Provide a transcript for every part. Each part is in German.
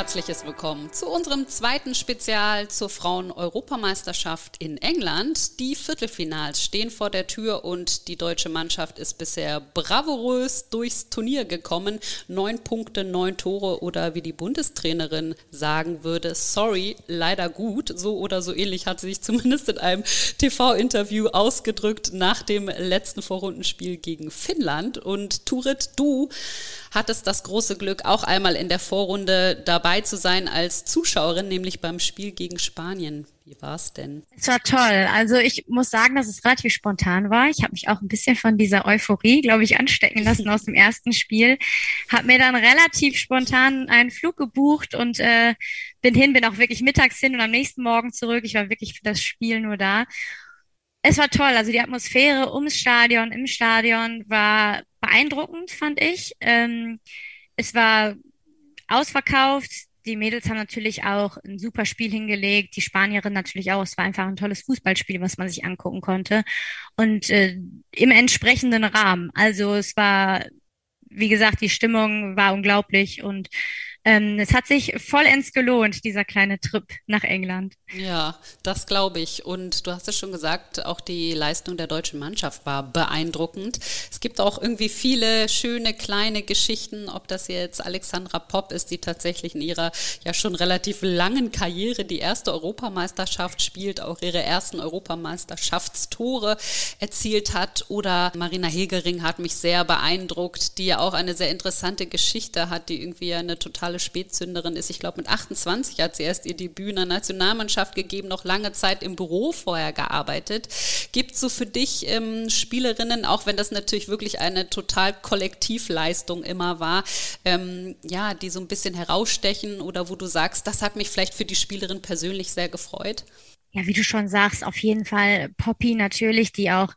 herzliches Willkommen zu unserem zweiten Spezial zur Frauen-Europameisterschaft in England. Die Viertelfinals stehen vor der Tür und die deutsche Mannschaft ist bisher bravourös durchs Turnier gekommen. Neun Punkte, neun Tore oder wie die Bundestrainerin sagen würde, sorry, leider gut. So oder so ähnlich hat sie sich zumindest in einem TV-Interview ausgedrückt nach dem letzten Vorrundenspiel gegen Finnland. Und Turit, du hattest das große Glück, auch einmal in der Vorrunde dabei zu sein als Zuschauerin, nämlich beim Spiel gegen Spanien. Wie war es denn? Es war toll. Also ich muss sagen, dass es relativ spontan war. Ich habe mich auch ein bisschen von dieser Euphorie, glaube ich, anstecken lassen aus dem ersten Spiel. Habe mir dann relativ spontan einen Flug gebucht und äh, bin hin, bin auch wirklich mittags hin und am nächsten Morgen zurück. Ich war wirklich für das Spiel nur da. Es war toll. Also die Atmosphäre ums Stadion, im Stadion war beeindruckend, fand ich. Ähm, es war ausverkauft. Die Mädels haben natürlich auch ein super Spiel hingelegt, die Spanierin natürlich auch. Es war einfach ein tolles Fußballspiel, was man sich angucken konnte. Und äh, im entsprechenden Rahmen. Also es war, wie gesagt, die Stimmung war unglaublich und ähm, es hat sich vollends gelohnt, dieser kleine Trip nach England. Ja, das glaube ich. Und du hast es schon gesagt, auch die Leistung der deutschen Mannschaft war beeindruckend. Es gibt auch irgendwie viele schöne kleine Geschichten, ob das jetzt Alexandra Popp ist, die tatsächlich in ihrer ja schon relativ langen Karriere die erste Europameisterschaft spielt, auch ihre ersten Europameisterschaftstore erzielt hat. Oder Marina Hegering hat mich sehr beeindruckt, die ja auch eine sehr interessante Geschichte hat, die irgendwie eine total totale Spätzünderin ist. Ich glaube, mit 28 hat sie erst ihr Debüt in der Nationalmannschaft gegeben, noch lange Zeit im Büro vorher gearbeitet. Gibt so für dich ähm, Spielerinnen, auch wenn das natürlich wirklich eine total Kollektivleistung immer war, ähm, ja, die so ein bisschen herausstechen oder wo du sagst, das hat mich vielleicht für die Spielerin persönlich sehr gefreut? Ja, wie du schon sagst, auf jeden Fall Poppy natürlich, die auch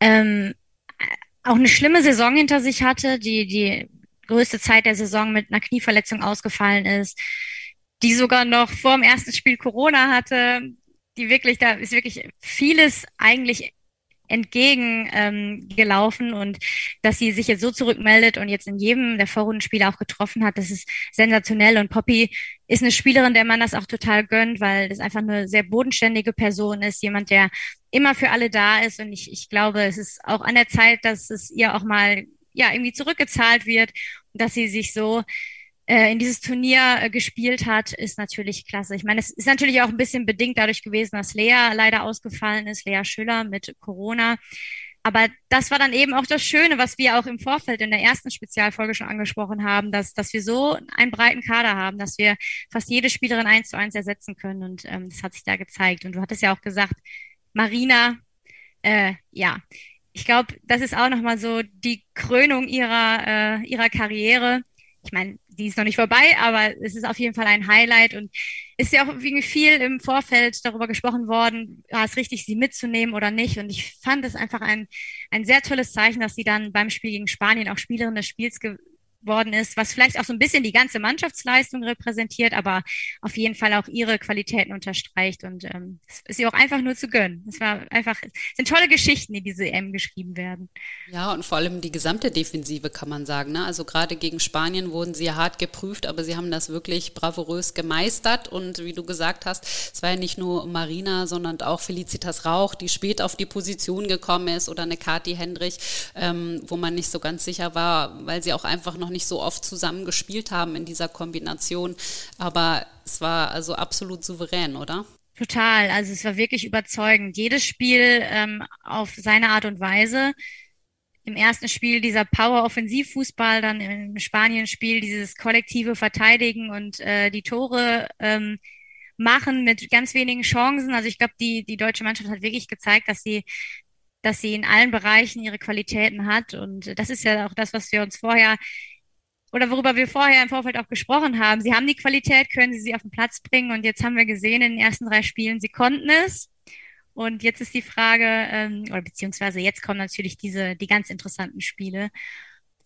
ähm, auch eine schlimme Saison hinter sich hatte, die, die größte Zeit der Saison mit einer Knieverletzung ausgefallen ist, die sogar noch vor dem ersten Spiel Corona hatte, die wirklich, da ist wirklich vieles eigentlich entgegen ähm, gelaufen. Und dass sie sich jetzt so zurückmeldet und jetzt in jedem der Vorrundenspiele auch getroffen hat, das ist sensationell. Und Poppy ist eine Spielerin, der man das auch total gönnt, weil das einfach eine sehr bodenständige Person ist, jemand, der immer für alle da ist. Und ich, ich glaube, es ist auch an der Zeit, dass es ihr auch mal ja irgendwie zurückgezahlt wird dass sie sich so äh, in dieses Turnier äh, gespielt hat, ist natürlich klasse. Ich meine, es ist natürlich auch ein bisschen bedingt dadurch gewesen, dass Lea leider ausgefallen ist, Lea Schüller mit Corona. Aber das war dann eben auch das Schöne, was wir auch im Vorfeld in der ersten Spezialfolge schon angesprochen haben, dass, dass wir so einen breiten Kader haben, dass wir fast jede Spielerin eins zu eins ersetzen können. Und ähm, das hat sich da gezeigt. Und du hattest ja auch gesagt, Marina, äh, ja, ich glaube, das ist auch nochmal so die Krönung ihrer, äh, ihrer Karriere. Ich meine, die ist noch nicht vorbei, aber es ist auf jeden Fall ein Highlight und ist ja auch irgendwie viel im Vorfeld darüber gesprochen worden, war es richtig, sie mitzunehmen oder nicht. Und ich fand es einfach ein, ein sehr tolles Zeichen, dass sie dann beim Spiel gegen Spanien auch Spielerin des Spiels worden ist, was vielleicht auch so ein bisschen die ganze Mannschaftsleistung repräsentiert, aber auf jeden Fall auch ihre Qualitäten unterstreicht und ähm, ist ihr auch einfach nur zu gönnen. Es war einfach, es sind tolle Geschichten, die diese EM geschrieben werden. Ja, und vor allem die gesamte Defensive kann man sagen. Ne? Also gerade gegen Spanien wurden sie hart geprüft, aber sie haben das wirklich bravourös gemeistert und wie du gesagt hast, es war ja nicht nur Marina, sondern auch Felicitas Rauch, die spät auf die Position gekommen ist oder eine Kati Hendrich, ähm, wo man nicht so ganz sicher war, weil sie auch einfach noch nicht so oft zusammen gespielt haben in dieser Kombination. Aber es war also absolut souverän, oder? Total. Also es war wirklich überzeugend. Jedes Spiel ähm, auf seine Art und Weise. Im ersten Spiel dieser Power-Offensivfußball, dann im Spanien-Spiel dieses kollektive Verteidigen und äh, die Tore ähm, machen mit ganz wenigen Chancen. Also ich glaube, die, die deutsche Mannschaft hat wirklich gezeigt, dass sie dass sie in allen Bereichen ihre Qualitäten hat. Und das ist ja auch das, was wir uns vorher oder worüber wir vorher im Vorfeld auch gesprochen haben. Sie haben die Qualität, können sie sie auf den Platz bringen und jetzt haben wir gesehen in den ersten drei Spielen, sie konnten es. Und jetzt ist die Frage, ähm, oder beziehungsweise jetzt kommen natürlich diese, die ganz interessanten Spiele.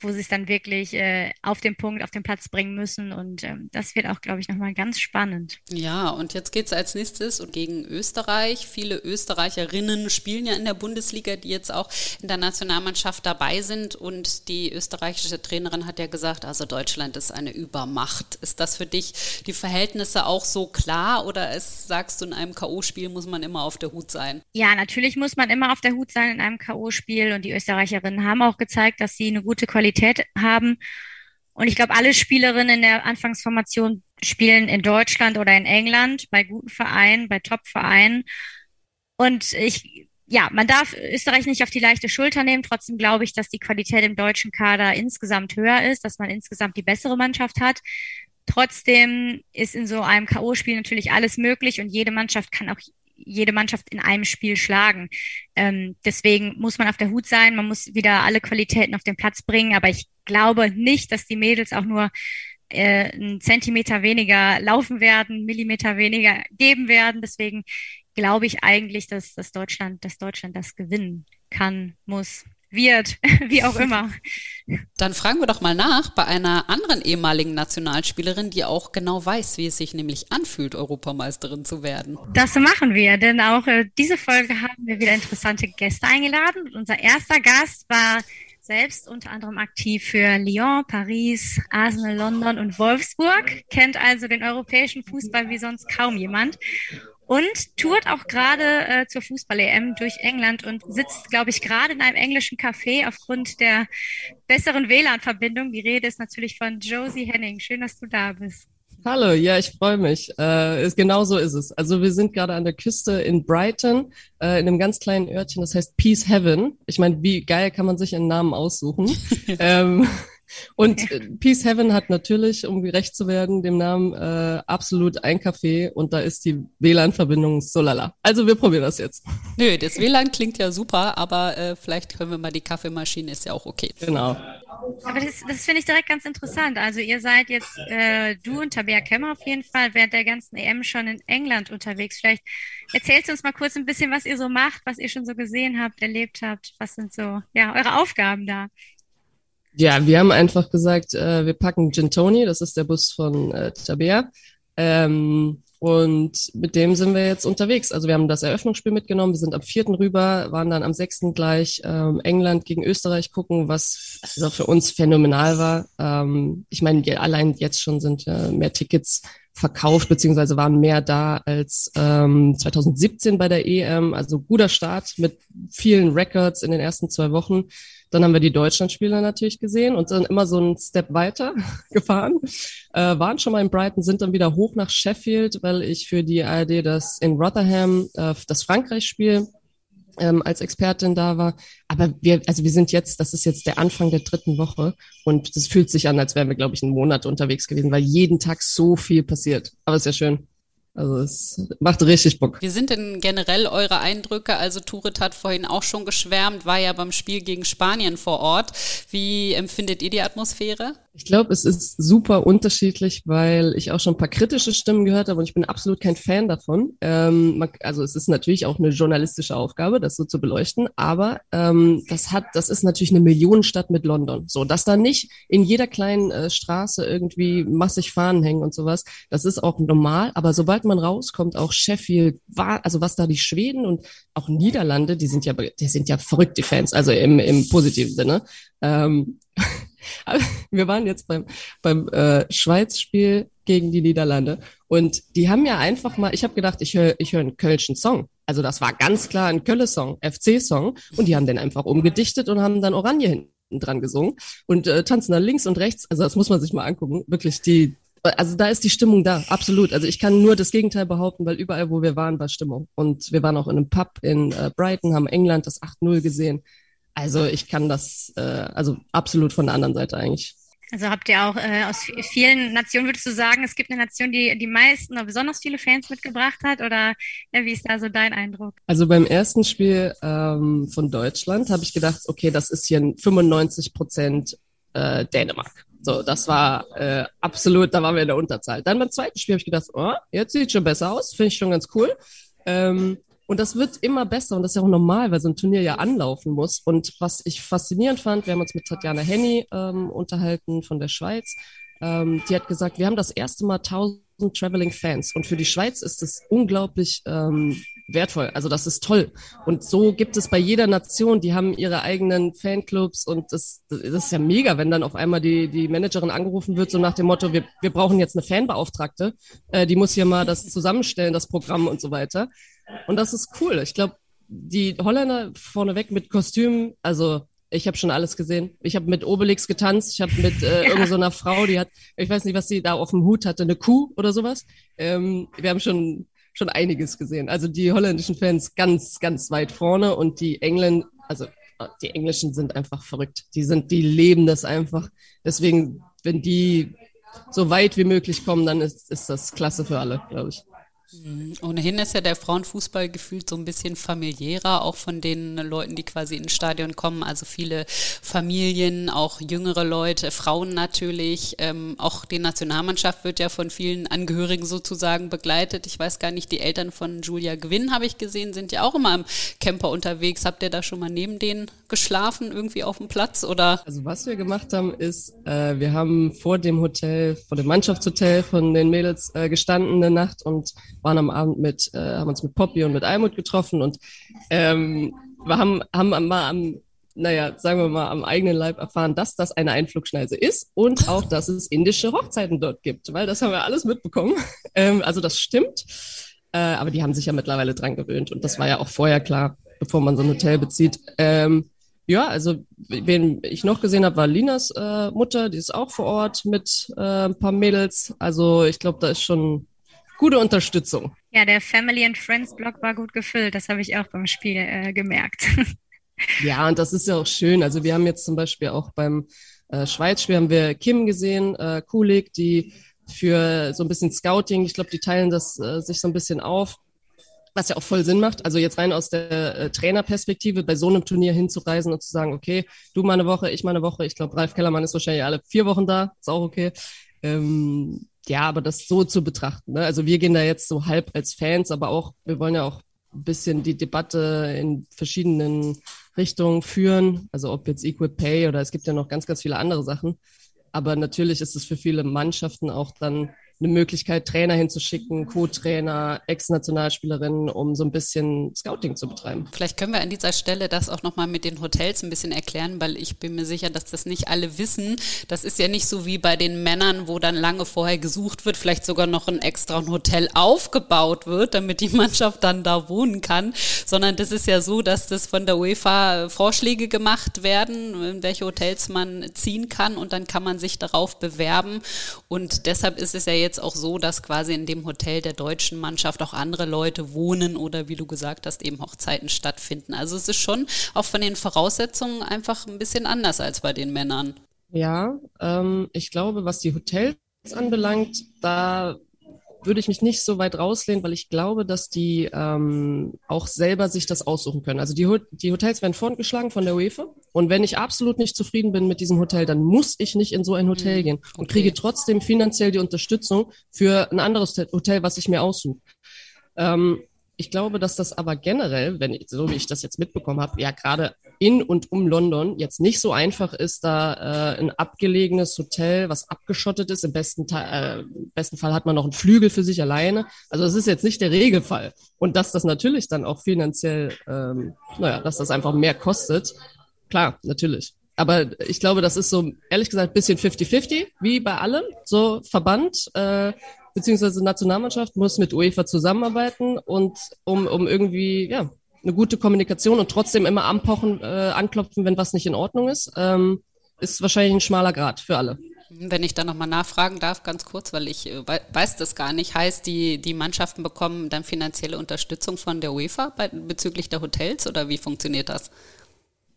Wo sie es dann wirklich äh, auf den Punkt, auf den Platz bringen müssen. Und ähm, das wird auch, glaube ich, nochmal ganz spannend. Ja, und jetzt geht es als nächstes gegen Österreich. Viele Österreicherinnen spielen ja in der Bundesliga, die jetzt auch in der Nationalmannschaft dabei sind. Und die österreichische Trainerin hat ja gesagt, also Deutschland ist eine Übermacht. Ist das für dich die Verhältnisse auch so klar oder ist, sagst du, in einem K.O.-Spiel muss man immer auf der Hut sein? Ja, natürlich muss man immer auf der Hut sein in einem K.O.-Spiel. Und die Österreicherinnen haben auch gezeigt, dass sie eine gute Qualität Qualität haben. Und ich glaube, alle Spielerinnen in der Anfangsformation spielen in Deutschland oder in England bei guten Vereinen, bei Top-Vereinen. Und ich, ja, man darf Österreich nicht auf die leichte Schulter nehmen. Trotzdem glaube ich, dass die Qualität im deutschen Kader insgesamt höher ist, dass man insgesamt die bessere Mannschaft hat. Trotzdem ist in so einem K.O.-Spiel natürlich alles möglich und jede Mannschaft kann auch jede Mannschaft in einem Spiel schlagen. Ähm, deswegen muss man auf der Hut sein, man muss wieder alle Qualitäten auf den Platz bringen, aber ich glaube nicht, dass die Mädels auch nur äh, einen Zentimeter weniger laufen werden, Millimeter weniger geben werden. Deswegen glaube ich eigentlich, dass, dass Deutschland, dass Deutschland das gewinnen kann, muss wird, wie auch immer. Dann fragen wir doch mal nach bei einer anderen ehemaligen Nationalspielerin, die auch genau weiß, wie es sich nämlich anfühlt, Europameisterin zu werden. Das machen wir, denn auch äh, diese Folge haben wir wieder interessante Gäste eingeladen. Und unser erster Gast war selbst unter anderem aktiv für Lyon, Paris, Arsenal, London und Wolfsburg, kennt also den europäischen Fußball wie sonst kaum jemand und tourt auch gerade äh, zur Fußball-EM durch England und sitzt, glaube ich, gerade in einem englischen Café aufgrund der besseren WLAN-Verbindung. Die Rede ist natürlich von Josie Henning. Schön, dass du da bist. Hallo, ja, ich freue mich. Äh, ist, genau so ist es. Also wir sind gerade an der Küste in Brighton, äh, in einem ganz kleinen Örtchen, das heißt Peace Heaven. Ich meine, wie geil kann man sich einen Namen aussuchen? ähm, und äh, Peace Heaven hat natürlich, um gerecht zu werden, dem Namen äh, absolut ein Café und da ist die WLAN-Verbindung so lala. Also wir probieren das jetzt. Nö, das WLAN klingt ja super, aber äh, vielleicht können wir mal die Kaffeemaschine, ist ja auch okay. Genau. Aber das, das finde ich direkt ganz interessant. Also ihr seid jetzt, äh, du und Tabea Kemmer auf jeden Fall, während der ganzen EM schon in England unterwegs. Vielleicht erzählst du uns mal kurz ein bisschen, was ihr so macht, was ihr schon so gesehen habt, erlebt habt. Was sind so, ja, eure Aufgaben da? Ja, wir haben einfach gesagt, äh, wir packen Gintoni, das ist der Bus von äh, Tabea. Ähm, und mit dem sind wir jetzt unterwegs. Also wir haben das Eröffnungsspiel mitgenommen, wir sind am vierten rüber, waren dann am sechsten gleich ähm, England gegen Österreich gucken, was also für uns phänomenal war. Ähm, ich meine, allein jetzt schon sind äh, mehr Tickets verkauft, beziehungsweise waren mehr da als ähm, 2017 bei der EM. Also guter Start mit vielen Records in den ersten zwei Wochen. Dann haben wir die Deutschlandspieler natürlich gesehen und dann immer so einen Step weiter gefahren. Äh, waren schon mal in Brighton, sind dann wieder hoch nach Sheffield, weil ich für die ARD das in Rotherham, äh, das Frankreich-Spiel ähm, als Expertin da war. Aber wir, also wir sind jetzt, das ist jetzt der Anfang der dritten Woche und das fühlt sich an, als wären wir, glaube ich, einen Monat unterwegs gewesen, weil jeden Tag so viel passiert. Aber ist ja schön. Also es macht richtig Bock. Wie sind denn generell eure Eindrücke? Also Turet hat vorhin auch schon geschwärmt, war ja beim Spiel gegen Spanien vor Ort. Wie empfindet ihr die Atmosphäre? Ich glaube, es ist super unterschiedlich, weil ich auch schon ein paar kritische Stimmen gehört habe und ich bin absolut kein Fan davon. Ähm, also es ist natürlich auch eine journalistische Aufgabe, das so zu beleuchten, aber ähm, das hat, das ist natürlich eine Millionenstadt mit London. So, dass da nicht in jeder kleinen äh, Straße irgendwie massig Fahnen hängen und sowas, das ist auch normal. Aber sobald man rauskommt, auch Sheffield, war, also was da die Schweden und auch Niederlande, die sind ja, die sind ja verrückt, die Fans, also im, im positiven Sinne. Ähm, wir waren jetzt beim, beim äh, Schweiz-Spiel gegen die Niederlande und die haben ja einfach mal, ich habe gedacht, ich höre ich hör einen Kölschen Song. Also das war ganz klar ein Kölle-Song, FC-Song und die haben den einfach umgedichtet und haben dann Oranje hinten dran gesungen und äh, tanzen da links und rechts. Also das muss man sich mal angucken. Wirklich, die, also da ist die Stimmung da, absolut. Also ich kann nur das Gegenteil behaupten, weil überall, wo wir waren, war Stimmung. Und wir waren auch in einem Pub in äh, Brighton, haben England das 8-0 gesehen. Also ich kann das äh, also absolut von der anderen Seite eigentlich. Also habt ihr auch äh, aus vielen Nationen, würdest du sagen, es gibt eine Nation, die die meisten oder besonders viele Fans mitgebracht hat? Oder ja, wie ist da so dein Eindruck? Also beim ersten Spiel ähm, von Deutschland habe ich gedacht, okay, das ist hier 95 Prozent äh, Dänemark. So, das war äh, absolut, da waren wir in der Unterzahl. Dann beim zweiten Spiel habe ich gedacht, oh, jetzt sieht schon besser aus, finde ich schon ganz cool. Ähm, Und das wird immer besser und das ist ja auch normal, weil so ein Turnier ja anlaufen muss. Und was ich faszinierend fand, wir haben uns mit Tatjana Henny ähm, unterhalten von der Schweiz. Ähm, die hat gesagt, wir haben das erste Mal 1000 Traveling Fans und für die Schweiz ist es unglaublich ähm, wertvoll. Also das ist toll. Und so gibt es bei jeder Nation, die haben ihre eigenen Fanclubs und das, das ist ja mega, wenn dann auf einmal die, die Managerin angerufen wird, so nach dem Motto, wir, wir brauchen jetzt eine Fanbeauftragte, äh, die muss hier mal das zusammenstellen, das Programm und so weiter. Und das ist cool. Ich glaube, die Holländer vorneweg mit Kostümen, also ich habe schon alles gesehen. Ich habe mit Obelix getanzt. Ich habe mit äh, ja. irgendeiner so Frau, die hat, ich weiß nicht, was sie da auf dem Hut hatte, eine Kuh oder sowas. Ähm, wir haben schon schon einiges gesehen. Also die holländischen Fans ganz, ganz weit vorne und die Engländer, also die Englischen sind einfach verrückt. Die sind, die leben das einfach. Deswegen, wenn die so weit wie möglich kommen, dann ist, ist das klasse für alle, glaube ich. Mhm. Ohnehin ist ja der Frauenfußball gefühlt so ein bisschen familiärer, auch von den Leuten, die quasi ins Stadion kommen. Also viele Familien, auch jüngere Leute, Frauen natürlich. Ähm, auch die Nationalmannschaft wird ja von vielen Angehörigen sozusagen begleitet. Ich weiß gar nicht, die Eltern von Julia Gwynn habe ich gesehen, sind ja auch immer im Camper unterwegs. Habt ihr da schon mal neben denen geschlafen, irgendwie auf dem Platz? Oder? Also was wir gemacht haben, ist, äh, wir haben vor dem Hotel, vor dem Mannschaftshotel von den Mädels äh, gestanden eine Nacht und waren am Abend mit, äh, haben uns mit Poppy und mit Almut getroffen und ähm, wir haben, haben mal am, naja, sagen wir mal, am eigenen Leib erfahren, dass das eine Einflugschneise ist und auch, dass es indische Hochzeiten dort gibt, weil das haben wir alles mitbekommen. Ähm, also das stimmt. Äh, aber die haben sich ja mittlerweile dran gewöhnt und das war ja auch vorher klar, bevor man so ein Hotel bezieht. Ähm, ja, also wen ich noch gesehen habe, war Linas äh, Mutter, die ist auch vor Ort mit äh, ein paar Mädels. Also ich glaube, da ist schon gute Unterstützung. Ja, der Family and Friends Blog war gut gefüllt. Das habe ich auch beim Spiel äh, gemerkt. ja, und das ist ja auch schön. Also wir haben jetzt zum Beispiel auch beim äh, Schweizspiel haben wir Kim gesehen, äh, Kulik, die für so ein bisschen Scouting, ich glaube, die teilen das äh, sich so ein bisschen auf, was ja auch voll Sinn macht. Also jetzt rein aus der äh, Trainerperspektive bei so einem Turnier hinzureisen und zu sagen, okay, du mal eine Woche, ich mal eine Woche. Ich glaube, Ralf Kellermann ist wahrscheinlich alle vier Wochen da, ist auch okay. Ähm, ja, aber das so zu betrachten. Ne? Also wir gehen da jetzt so halb als Fans, aber auch, wir wollen ja auch ein bisschen die Debatte in verschiedenen Richtungen führen. Also ob jetzt Equal Pay oder es gibt ja noch ganz, ganz viele andere Sachen. Aber natürlich ist es für viele Mannschaften auch dann eine Möglichkeit, Trainer hinzuschicken, Co-Trainer, Ex-Nationalspielerinnen, um so ein bisschen Scouting zu betreiben. Vielleicht können wir an dieser Stelle das auch nochmal mit den Hotels ein bisschen erklären, weil ich bin mir sicher, dass das nicht alle wissen. Das ist ja nicht so wie bei den Männern, wo dann lange vorher gesucht wird, vielleicht sogar noch ein extra Hotel aufgebaut wird, damit die Mannschaft dann da wohnen kann, sondern das ist ja so, dass das von der UEFA Vorschläge gemacht werden, in welche Hotels man ziehen kann und dann kann man sich darauf bewerben und deshalb ist es ja jetzt jetzt auch so, dass quasi in dem Hotel der deutschen Mannschaft auch andere Leute wohnen oder wie du gesagt hast, eben Hochzeiten stattfinden. Also es ist schon auch von den Voraussetzungen einfach ein bisschen anders als bei den Männern. Ja, ähm, ich glaube, was die Hotels anbelangt, da würde ich mich nicht so weit rauslehnen, weil ich glaube, dass die ähm, auch selber sich das aussuchen können. Also die, die Hotels werden vorgeschlagen von der UEFA. Und wenn ich absolut nicht zufrieden bin mit diesem Hotel, dann muss ich nicht in so ein Hotel mhm. gehen und okay. kriege trotzdem finanziell die Unterstützung für ein anderes Hotel, was ich mir aussuche. Ähm, ich glaube, dass das aber generell, wenn ich, so wie ich das jetzt mitbekommen habe, ja gerade in und um London jetzt nicht so einfach ist, da äh, ein abgelegenes Hotel, was abgeschottet ist. Im besten, äh, besten Fall hat man noch einen Flügel für sich alleine. Also das ist jetzt nicht der Regelfall. Und dass das natürlich dann auch finanziell, ähm, naja, dass das einfach mehr kostet, klar, natürlich. Aber ich glaube, das ist so, ehrlich gesagt, bisschen 50-50, wie bei allem. So Verband, äh, beziehungsweise Nationalmannschaft muss mit UEFA zusammenarbeiten und um, um irgendwie, ja, eine gute Kommunikation und trotzdem immer anpochen, äh, anklopfen, wenn was nicht in Ordnung ist, ähm, ist wahrscheinlich ein schmaler Grad für alle. Wenn ich da nochmal nachfragen darf, ganz kurz, weil ich äh, weiß das gar nicht, heißt die, die Mannschaften bekommen dann finanzielle Unterstützung von der UEFA bei, bezüglich der Hotels oder wie funktioniert das?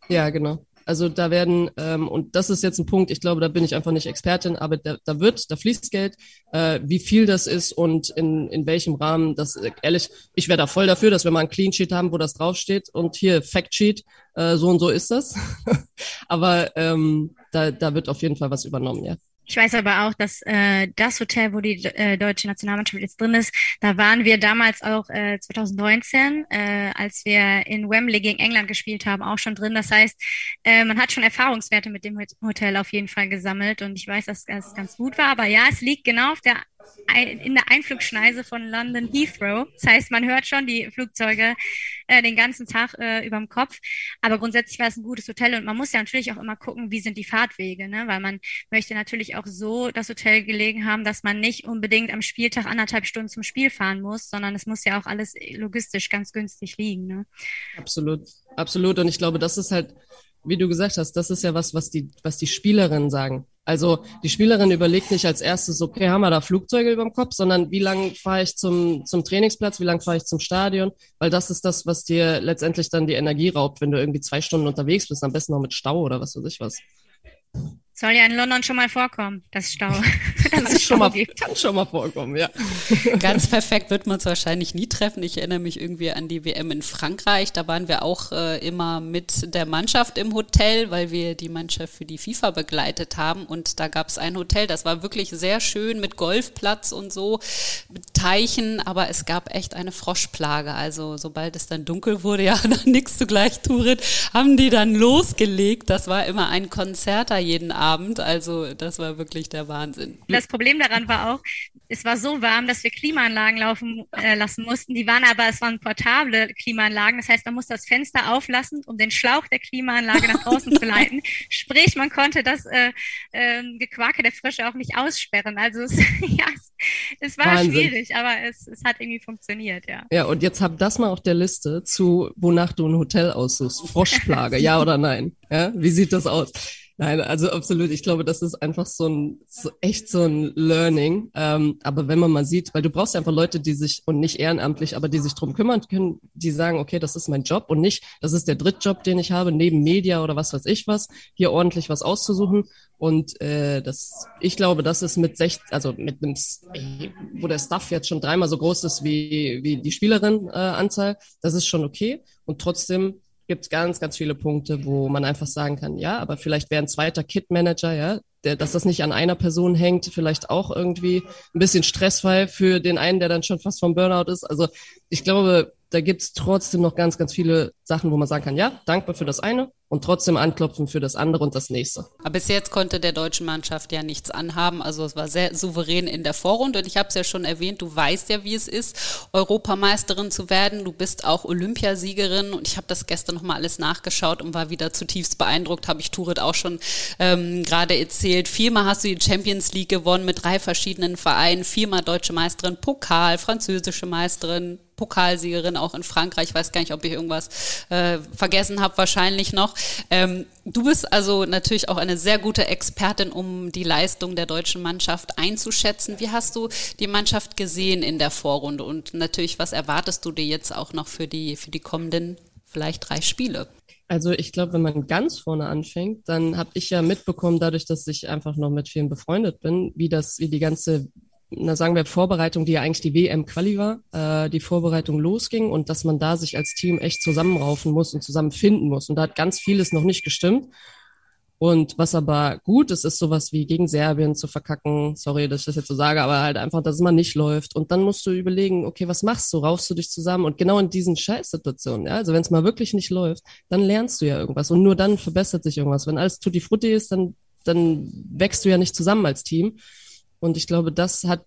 Ja, genau. Also da werden, ähm, und das ist jetzt ein Punkt, ich glaube, da bin ich einfach nicht Expertin, aber da, da wird, da fließt Geld, äh, wie viel das ist und in, in welchem Rahmen, das ehrlich, ich wäre da voll dafür, dass wir mal ein Clean Sheet haben, wo das draufsteht und hier Fact Sheet, äh, so und so ist das. aber ähm, da, da wird auf jeden Fall was übernommen, ja. Ich weiß aber auch, dass äh, das Hotel, wo die äh, deutsche Nationalmannschaft jetzt drin ist, da waren wir damals auch äh, 2019, äh, als wir in Wembley gegen England gespielt haben, auch schon drin. Das heißt, äh, man hat schon Erfahrungswerte mit dem Hotel auf jeden Fall gesammelt und ich weiß, dass das ganz gut war. Aber ja, es liegt genau auf der in der Einflugschneise von London Heathrow. Das heißt, man hört schon die Flugzeuge äh, den ganzen Tag äh, überm Kopf. Aber grundsätzlich war es ein gutes Hotel und man muss ja natürlich auch immer gucken, wie sind die Fahrtwege, ne? weil man möchte natürlich auch so das Hotel gelegen haben, dass man nicht unbedingt am Spieltag anderthalb Stunden zum Spiel fahren muss, sondern es muss ja auch alles logistisch ganz günstig liegen. Ne? Absolut, absolut. Und ich glaube, das ist halt wie du gesagt hast, das ist ja was, was die, was die Spielerinnen sagen. Also die Spielerin überlegt nicht als erstes, okay, haben wir da Flugzeuge über dem Kopf, sondern wie lang fahre ich zum, zum Trainingsplatz, wie lang fahre ich zum Stadion, weil das ist das, was dir letztendlich dann die Energie raubt, wenn du irgendwie zwei Stunden unterwegs bist, am besten noch mit Stau oder was weiß ich was. Soll ja in London schon mal vorkommen, das Stau. kann, das schon mal, kann schon mal vorkommen, ja. Ganz perfekt wird man es wahrscheinlich nie treffen. Ich erinnere mich irgendwie an die WM in Frankreich. Da waren wir auch äh, immer mit der Mannschaft im Hotel, weil wir die Mannschaft für die FIFA begleitet haben. Und da gab es ein Hotel, das war wirklich sehr schön mit Golfplatz und so, mit Teichen, aber es gab echt eine Froschplage. Also sobald es dann dunkel wurde, ja, dann nichts zugleich, Turit, haben die dann losgelegt. Das war immer ein Konzert da jeden Abend. Abend. Also das war wirklich der Wahnsinn. Das Problem daran war auch, es war so warm, dass wir Klimaanlagen laufen äh, lassen mussten. Die waren aber, es waren portable Klimaanlagen. Das heißt, man musste das Fenster auflassen, um den Schlauch der Klimaanlage nach draußen zu leiten. Sprich, man konnte das äh, äh, Gequake der Frösche auch nicht aussperren. Also es, ja, es, es war Wahnsinn. schwierig, aber es, es hat irgendwie funktioniert, ja. Ja, und jetzt hab das mal auf der Liste zu, wonach du ein Hotel aussuchst. Froschplage, ja oder nein? Ja, wie sieht das aus? Nein, also absolut. Ich glaube, das ist einfach so ein, so echt so ein Learning. Ähm, aber wenn man mal sieht, weil du brauchst ja einfach Leute, die sich, und nicht ehrenamtlich, aber die sich drum kümmern können, die sagen, okay, das ist mein Job und nicht, das ist der Drittjob, den ich habe, neben Media oder was weiß ich was, hier ordentlich was auszusuchen. Und äh, das, ich glaube, das ist mit 60, also mit einem, wo der Staff jetzt schon dreimal so groß ist wie, wie die Spielerin-Anzahl, äh, das ist schon okay. Und trotzdem gibt es ganz, ganz viele Punkte, wo man einfach sagen kann, ja, aber vielleicht wäre ein zweiter Kit-Manager, ja, der, dass das nicht an einer Person hängt, vielleicht auch irgendwie ein bisschen stressfrei für den einen, der dann schon fast vom Burnout ist. Also ich glaube, da gibt's trotzdem noch ganz, ganz viele Sachen, wo man sagen kann, ja, dankbar für das eine, und trotzdem anklopfen für das andere und das nächste. Aber bis jetzt konnte der deutschen Mannschaft ja nichts anhaben. Also es war sehr souverän in der Vorrunde. Und ich habe es ja schon erwähnt, du weißt ja, wie es ist, Europameisterin zu werden. Du bist auch Olympiasiegerin. Und ich habe das gestern nochmal alles nachgeschaut und war wieder zutiefst beeindruckt. Habe ich Turit auch schon ähm, gerade erzählt. Viermal hast du die Champions League gewonnen mit drei verschiedenen Vereinen. Viermal deutsche Meisterin, Pokal, französische Meisterin, Pokalsiegerin auch in Frankreich. Ich weiß gar nicht, ob ich irgendwas äh, vergessen habe, wahrscheinlich noch. Ähm, du bist also natürlich auch eine sehr gute Expertin, um die Leistung der deutschen Mannschaft einzuschätzen. Wie hast du die Mannschaft gesehen in der Vorrunde? Und natürlich, was erwartest du dir jetzt auch noch für die, für die kommenden vielleicht drei Spiele? Also ich glaube, wenn man ganz vorne anfängt, dann habe ich ja mitbekommen, dadurch, dass ich einfach noch mit vielen befreundet bin, wie das, wie die ganze na sagen wir, Vorbereitung, die ja eigentlich die WM-Quali war, äh, die Vorbereitung losging und dass man da sich als Team echt zusammenraufen muss und zusammenfinden muss. Und da hat ganz vieles noch nicht gestimmt. Und was aber gut ist, ist sowas wie gegen Serbien zu verkacken. Sorry, dass ich das jetzt so sage, aber halt einfach, dass es mal nicht läuft. Und dann musst du überlegen, okay, was machst du? Raufst du dich zusammen? Und genau in diesen Scheißsituationen, ja, also wenn es mal wirklich nicht läuft, dann lernst du ja irgendwas. Und nur dann verbessert sich irgendwas. Wenn alles tutti frutti ist, dann, dann wächst du ja nicht zusammen als Team. Und ich glaube, das hat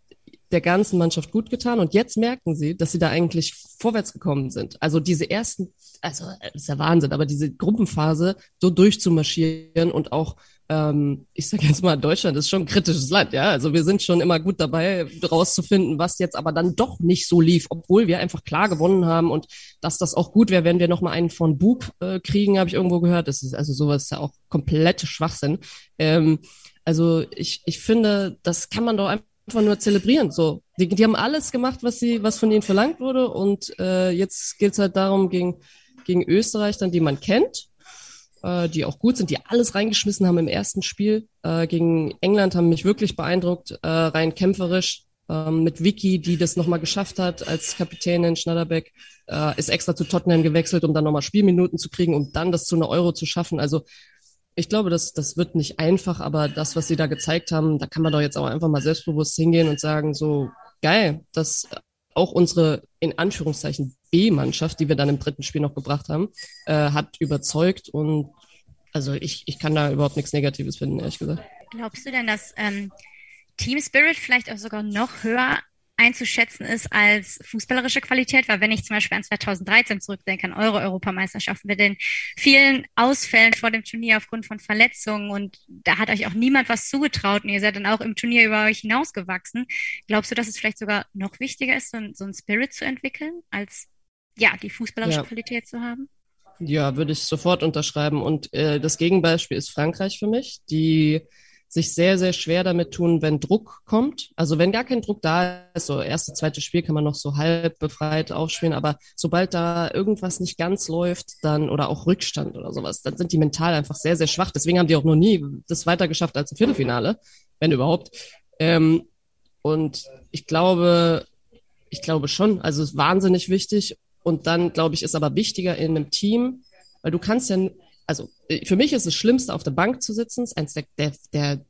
der ganzen Mannschaft gut getan. Und jetzt merken sie, dass sie da eigentlich vorwärts gekommen sind. Also diese ersten, also ist ja Wahnsinn, aber diese Gruppenphase so durchzumarschieren und auch, ähm, ich sage jetzt mal, Deutschland ist schon ein kritisches Land, ja. Also wir sind schon immer gut dabei, rauszufinden, was jetzt aber dann doch nicht so lief, obwohl wir einfach klar gewonnen haben und dass das auch gut wäre, wenn wir nochmal einen von Bug äh, kriegen, habe ich irgendwo gehört. Das ist also sowas ist ja auch komplett Schwachsinn. Ähm, also ich, ich finde, das kann man doch einfach nur zelebrieren. So, die, die haben alles gemacht, was sie, was von ihnen verlangt wurde. Und äh, jetzt geht es halt darum, gegen, gegen Österreich, dann die man kennt, äh, die auch gut sind, die alles reingeschmissen haben im ersten Spiel. Äh, gegen England haben mich wirklich beeindruckt, äh, rein kämpferisch. Ähm, mit Vicky, die das nochmal geschafft hat als Kapitänin Schneiderbeck, äh, ist extra zu Tottenham gewechselt, um dann nochmal Spielminuten zu kriegen, um dann das zu einer Euro zu schaffen. Also ich glaube, das, das wird nicht einfach, aber das, was sie da gezeigt haben, da kann man doch jetzt auch einfach mal selbstbewusst hingehen und sagen, so geil, dass auch unsere in Anführungszeichen B-Mannschaft, die wir dann im dritten Spiel noch gebracht haben, äh, hat überzeugt und also ich, ich kann da überhaupt nichts Negatives finden, ehrlich gesagt. Glaubst du denn, dass ähm, Team Spirit vielleicht auch sogar noch höher einzuschätzen ist als fußballerische Qualität, weil wenn ich zum Beispiel an 2013 zurückdenke, an eure Europameisterschaften mit den vielen Ausfällen vor dem Turnier aufgrund von Verletzungen und da hat euch auch niemand was zugetraut und ihr seid dann auch im Turnier über euch hinausgewachsen. Glaubst du, dass es vielleicht sogar noch wichtiger ist, so, so einen Spirit zu entwickeln, als ja, die fußballerische ja. Qualität zu haben? Ja, würde ich sofort unterschreiben. Und äh, das Gegenbeispiel ist Frankreich für mich, die sich sehr, sehr schwer damit tun, wenn Druck kommt. Also wenn gar kein Druck da ist, so erste, zweite Spiel kann man noch so halb befreit aufspielen, aber sobald da irgendwas nicht ganz läuft, dann oder auch Rückstand oder sowas, dann sind die mental einfach sehr, sehr schwach. Deswegen haben die auch noch nie das weiter geschafft als im Viertelfinale, wenn überhaupt. Ähm, und ich glaube, ich glaube schon, also es ist wahnsinnig wichtig. Und dann, glaube ich, ist aber wichtiger in einem Team, weil du kannst ja also äh, für mich ist das Schlimmste, auf der Bank zu sitzen, ist eines der, der, der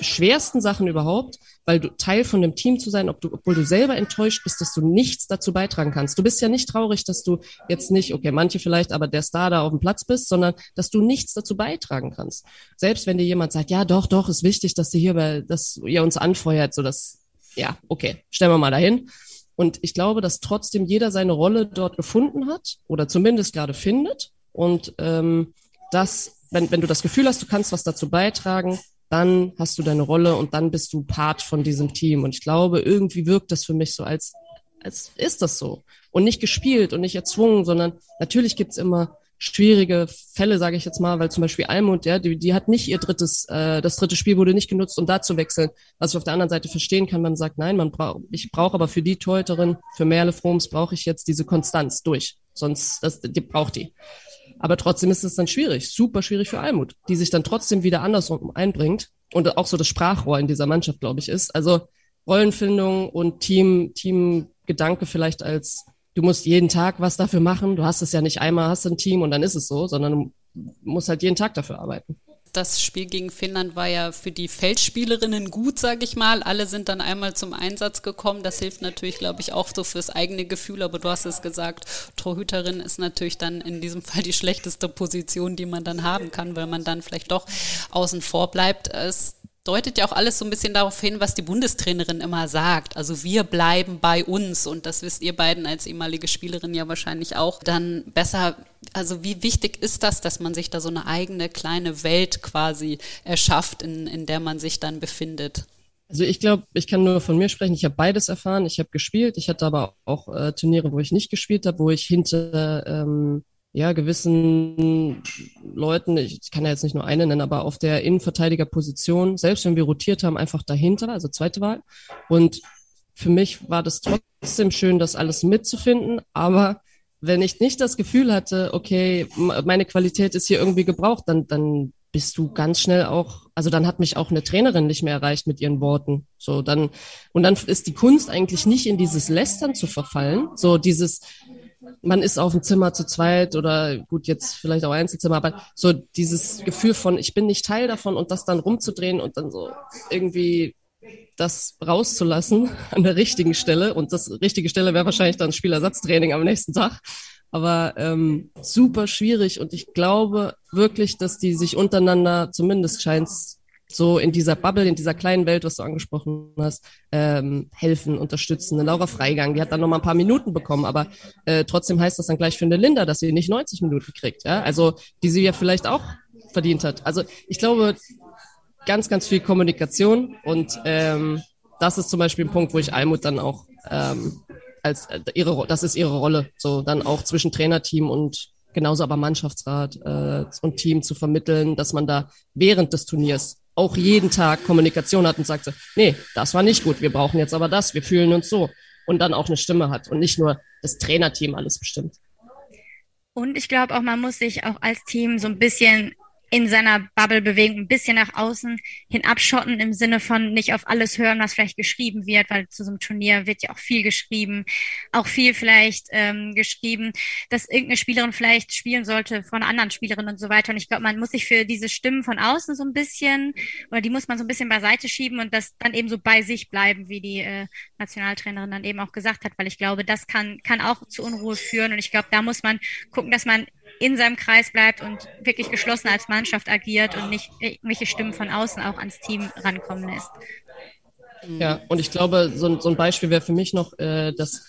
schwersten Sachen überhaupt, weil du Teil von dem Team zu sein, ob du, obwohl du selber enttäuscht bist, dass du nichts dazu beitragen kannst. Du bist ja nicht traurig, dass du jetzt nicht, okay, manche vielleicht, aber der Star da auf dem Platz bist, sondern dass du nichts dazu beitragen kannst. Selbst wenn dir jemand sagt, ja, doch, doch, ist wichtig, dass du hier, bei, dass ihr uns anfeuert, so dass, ja, okay, stellen wir mal dahin. Und ich glaube, dass trotzdem jeder seine Rolle dort gefunden hat oder zumindest gerade findet und ähm, das, wenn, wenn du das Gefühl hast, du kannst was dazu beitragen, dann hast du deine Rolle und dann bist du Part von diesem Team. Und ich glaube, irgendwie wirkt das für mich so, als, als ist das so. Und nicht gespielt und nicht erzwungen, sondern natürlich gibt's immer schwierige Fälle, sage ich jetzt mal, weil zum Beispiel Almut, ja, die, die hat nicht ihr drittes, äh, das dritte Spiel wurde nicht genutzt, um da zu wechseln. Was ich auf der anderen Seite verstehen kann, man sagt, nein, man braucht, ich brauche aber für die Teuterin, für Merle Froms brauche ich jetzt diese Konstanz durch. Sonst, das, die braucht die. Aber trotzdem ist es dann schwierig, super schwierig für Almut, die sich dann trotzdem wieder andersrum einbringt und auch so das Sprachrohr in dieser Mannschaft, glaube ich, ist. Also Rollenfindung und Team, Teamgedanke vielleicht als du musst jeden Tag was dafür machen. Du hast es ja nicht einmal, hast ein Team und dann ist es so, sondern du musst halt jeden Tag dafür arbeiten das Spiel gegen Finnland war ja für die Feldspielerinnen gut, sage ich mal. Alle sind dann einmal zum Einsatz gekommen. Das hilft natürlich, glaube ich, auch so fürs eigene Gefühl. Aber du hast es gesagt, Torhüterin ist natürlich dann in diesem Fall die schlechteste Position, die man dann haben kann, weil man dann vielleicht doch außen vor bleibt. Es deutet ja auch alles so ein bisschen darauf hin, was die Bundestrainerin immer sagt. Also wir bleiben bei uns und das wisst ihr beiden als ehemalige Spielerin ja wahrscheinlich auch dann besser. Also wie wichtig ist das, dass man sich da so eine eigene kleine Welt quasi erschafft, in, in der man sich dann befindet? Also ich glaube, ich kann nur von mir sprechen. Ich habe beides erfahren. Ich habe gespielt. Ich hatte aber auch äh, Turniere, wo ich nicht gespielt habe, wo ich hinter ähm, ja, gewissen Leuten, ich kann ja jetzt nicht nur eine nennen, aber auf der Innenverteidigerposition, selbst wenn wir rotiert haben, einfach dahinter, also zweite Wahl. Und für mich war das trotzdem schön, das alles mitzufinden, aber wenn ich nicht das Gefühl hatte, okay, meine Qualität ist hier irgendwie gebraucht, dann, dann bist du ganz schnell auch, also dann hat mich auch eine Trainerin nicht mehr erreicht mit ihren Worten. So, dann, und dann ist die Kunst eigentlich nicht in dieses Lästern zu verfallen, so dieses, man ist auf dem Zimmer zu zweit oder gut, jetzt vielleicht auch Einzelzimmer, aber so dieses Gefühl von, ich bin nicht Teil davon und das dann rumzudrehen und dann so irgendwie das rauszulassen an der richtigen Stelle. Und das richtige Stelle wäre wahrscheinlich dann Spielersatztraining am nächsten Tag. Aber ähm, super schwierig und ich glaube wirklich, dass die sich untereinander, zumindest scheint so in dieser Bubble, in dieser kleinen Welt, was du angesprochen hast, ähm, helfen, unterstützen. Eine Laura Freigang, die hat dann noch mal ein paar Minuten bekommen, aber äh, trotzdem heißt das dann gleich für eine Linda, dass sie nicht 90 Minuten kriegt, ja, also die sie ja vielleicht auch verdient hat. Also ich glaube, ganz, ganz viel Kommunikation und ähm, das ist zum Beispiel ein Punkt, wo ich Almut dann auch ähm, als äh, ihre, das ist ihre Rolle, so dann auch zwischen Trainerteam und genauso aber Mannschaftsrat äh, und Team zu vermitteln, dass man da während des Turniers auch jeden Tag Kommunikation hat und sagt nee, das war nicht gut, wir brauchen jetzt aber das, wir fühlen uns so und dann auch eine Stimme hat und nicht nur das Trainerteam alles bestimmt. Und ich glaube auch, man muss sich auch als Team so ein bisschen in seiner Bubble bewegen, ein bisschen nach außen hin abschotten im Sinne von nicht auf alles hören, was vielleicht geschrieben wird, weil zu so einem Turnier wird ja auch viel geschrieben, auch viel vielleicht ähm, geschrieben, dass irgendeine Spielerin vielleicht spielen sollte von anderen Spielerin und so weiter. Und ich glaube, man muss sich für diese Stimmen von außen so ein bisschen, oder die muss man so ein bisschen beiseite schieben und das dann eben so bei sich bleiben, wie die äh, Nationaltrainerin dann eben auch gesagt hat, weil ich glaube, das kann, kann auch zu Unruhe führen. Und ich glaube, da muss man gucken, dass man in seinem Kreis bleibt und wirklich geschlossen als Mannschaft agiert und nicht irgendwelche Stimmen von außen auch ans Team rankommen lässt. Ja, und ich glaube, so, ein, so ein Beispiel wäre für mich noch äh, das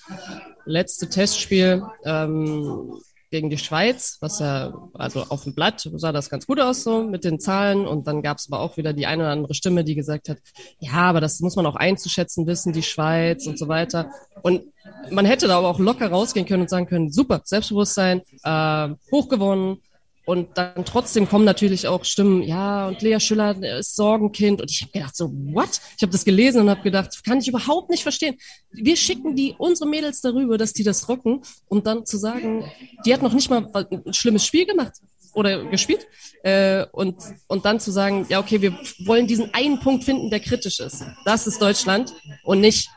letzte Testspiel ähm, gegen die Schweiz, was ja, also auf dem Blatt sah das ganz gut aus so mit den Zahlen und dann gab es aber auch wieder die eine oder andere Stimme, die gesagt hat, ja, aber das muss man auch einzuschätzen wissen, die Schweiz und so weiter. Und man hätte da aber auch locker rausgehen können und sagen können, super, Selbstbewusstsein, äh, hochgewonnen, und dann trotzdem kommen natürlich auch Stimmen, ja, und Lea Schüller ist Sorgenkind. Und ich habe gedacht, so, what? Ich habe das gelesen und habe gedacht, kann ich überhaupt nicht verstehen. Wir schicken die, unsere Mädels darüber, dass die das rocken. Und dann zu sagen, die hat noch nicht mal ein schlimmes Spiel gemacht oder gespielt. Äh, und, und dann zu sagen, ja, okay, wir wollen diesen einen Punkt finden, der kritisch ist. Das ist Deutschland und nicht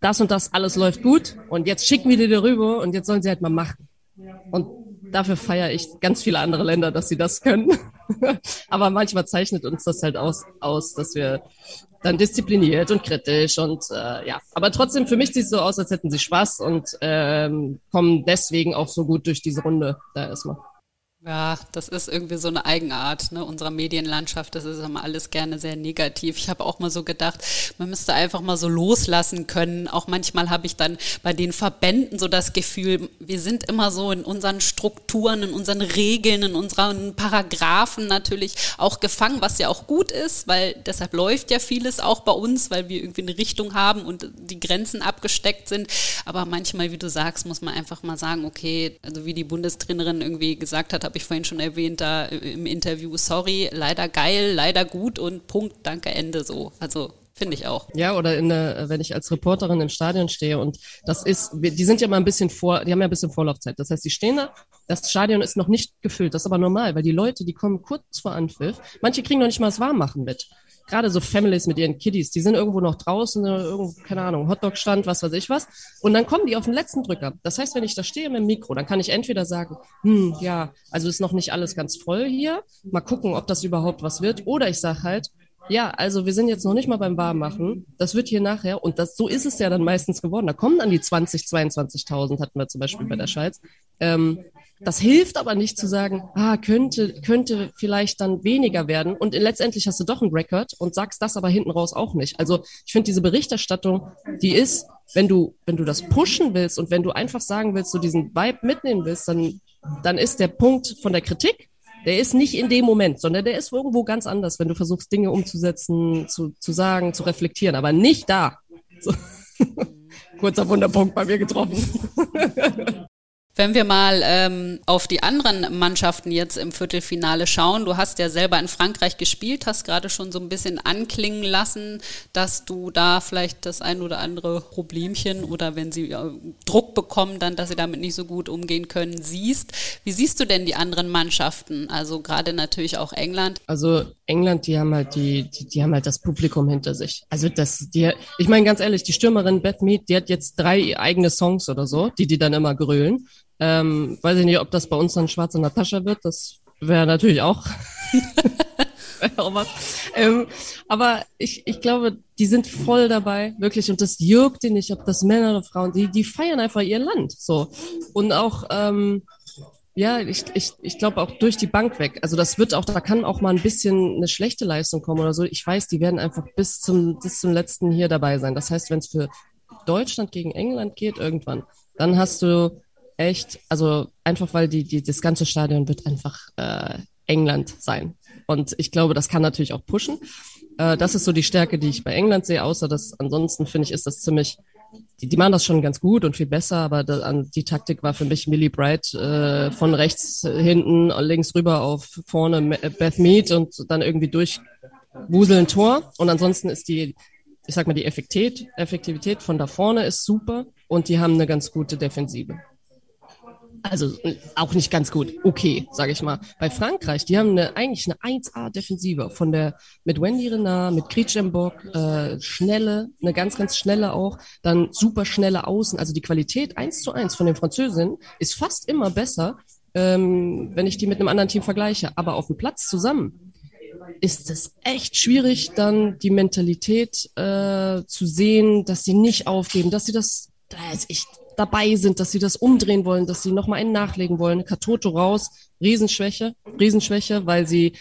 das und das alles läuft gut und jetzt schicken wir die darüber und jetzt sollen sie halt mal machen. Und dafür feiere ich ganz viele andere Länder, dass sie das können. Aber manchmal zeichnet uns das halt aus, aus dass wir dann diszipliniert und kritisch und äh, ja. Aber trotzdem, für mich sieht es so aus, als hätten sie Spaß und ähm, kommen deswegen auch so gut durch diese Runde da erstmal. Ja, das ist irgendwie so eine Eigenart ne, unserer Medienlandschaft. Das ist immer alles gerne sehr negativ. Ich habe auch mal so gedacht, man müsste einfach mal so loslassen können. Auch manchmal habe ich dann bei den Verbänden so das Gefühl, wir sind immer so in unseren Strukturen, in unseren Regeln, in unseren Paragraphen natürlich auch gefangen, was ja auch gut ist, weil deshalb läuft ja vieles auch bei uns, weil wir irgendwie eine Richtung haben und die Grenzen abgesteckt sind. Aber manchmal, wie du sagst, muss man einfach mal sagen, okay, also wie die Bundestrainerin irgendwie gesagt hat, habe ich vorhin schon erwähnt, da im Interview, sorry, leider geil, leider gut und Punkt, danke, Ende so. Also Finde ich auch. Ja, oder in der, wenn ich als Reporterin im Stadion stehe und das ist, die sind ja mal ein bisschen vor, die haben ja ein bisschen Vorlaufzeit. Das heißt, die stehen da, das Stadion ist noch nicht gefüllt. Das ist aber normal, weil die Leute, die kommen kurz vor Anpfiff, manche kriegen noch nicht mal das Warmmachen mit gerade so Families mit ihren Kiddies, die sind irgendwo noch draußen, irgendwo, keine Ahnung, Hotdog-Stand, was weiß ich was. Und dann kommen die auf den letzten Drücker. Das heißt, wenn ich da stehe mit dem Mikro, dann kann ich entweder sagen, hm, ja, also ist noch nicht alles ganz voll hier. Mal gucken, ob das überhaupt was wird. Oder ich sage halt, ja, also wir sind jetzt noch nicht mal beim Warmmachen. Das wird hier nachher, und das, so ist es ja dann meistens geworden. Da kommen dann die 20, 22.000, hatten wir zum Beispiel bei der Schweiz. Ähm, das hilft aber nicht zu sagen, ah, könnte, könnte vielleicht dann weniger werden. Und letztendlich hast du doch einen Record und sagst das aber hinten raus auch nicht. Also ich finde diese Berichterstattung, die ist, wenn du, wenn du das pushen willst und wenn du einfach sagen willst, so diesen Vibe mitnehmen willst, dann, dann ist der Punkt von der Kritik, der ist nicht in dem Moment, sondern der ist irgendwo ganz anders, wenn du versuchst, Dinge umzusetzen, zu, zu sagen, zu reflektieren, aber nicht da. So. Kurzer Wunderpunkt bei mir getroffen. Wenn wir mal ähm, auf die anderen Mannschaften jetzt im Viertelfinale schauen, du hast ja selber in Frankreich gespielt, hast gerade schon so ein bisschen anklingen lassen, dass du da vielleicht das ein oder andere Problemchen oder wenn sie äh, Druck bekommen, dann, dass sie damit nicht so gut umgehen können, siehst. Wie siehst du denn die anderen Mannschaften? Also gerade natürlich auch England. Also England, die haben halt die, die, die haben halt das Publikum hinter sich. Also das, die, ich meine ganz ehrlich, die Stürmerin Beth Mead, die hat jetzt drei eigene Songs oder so, die die dann immer grölen. Ähm, weiß ich nicht, ob das bei uns dann schwarze Natascha wird. Das wäre natürlich auch. auch was. Ähm, aber ich, ich glaube, die sind voll dabei, wirklich. Und das juckt die nicht, ob das Männer oder Frauen, die, die feiern einfach ihr Land. So. Und auch, ähm, ja, ich, ich, ich glaube auch durch die Bank weg. Also das wird auch, da kann auch mal ein bisschen eine schlechte Leistung kommen oder so. Ich weiß, die werden einfach bis zum, bis zum letzten hier dabei sein. Das heißt, wenn es für Deutschland gegen England geht, irgendwann, dann hast du echt, also einfach weil die, die, das ganze Stadion wird einfach äh, England sein. Und ich glaube, das kann natürlich auch pushen. Äh, das ist so die Stärke, die ich bei England sehe, außer dass ansonsten finde ich, ist das ziemlich, die, die machen das schon ganz gut und viel besser, aber da, die Taktik war für mich Millie Bright äh, von rechts hinten, links rüber auf vorne Beth Mead und dann irgendwie durch Wuseln Tor. Und ansonsten ist die, ich sag mal, die Effektivität, Effektivität von da vorne ist super und die haben eine ganz gute Defensive. Also auch nicht ganz gut. Okay, sage ich mal. Bei Frankreich, die haben eine, eigentlich eine 1A-Defensive von der mit Wendy Renard, mit Gritschenbock, äh, schnelle, eine ganz, ganz schnelle auch, dann super schnelle Außen. Also die Qualität eins zu eins von den Französinnen ist fast immer besser, ähm, wenn ich die mit einem anderen Team vergleiche. Aber auf dem Platz zusammen ist es echt schwierig, dann die Mentalität äh, zu sehen, dass sie nicht aufgeben, dass sie das, das ich dabei sind, dass sie das umdrehen wollen, dass sie nochmal einen nachlegen wollen. Katoto raus, Riesenschwäche, Riesenschwäche, weil sie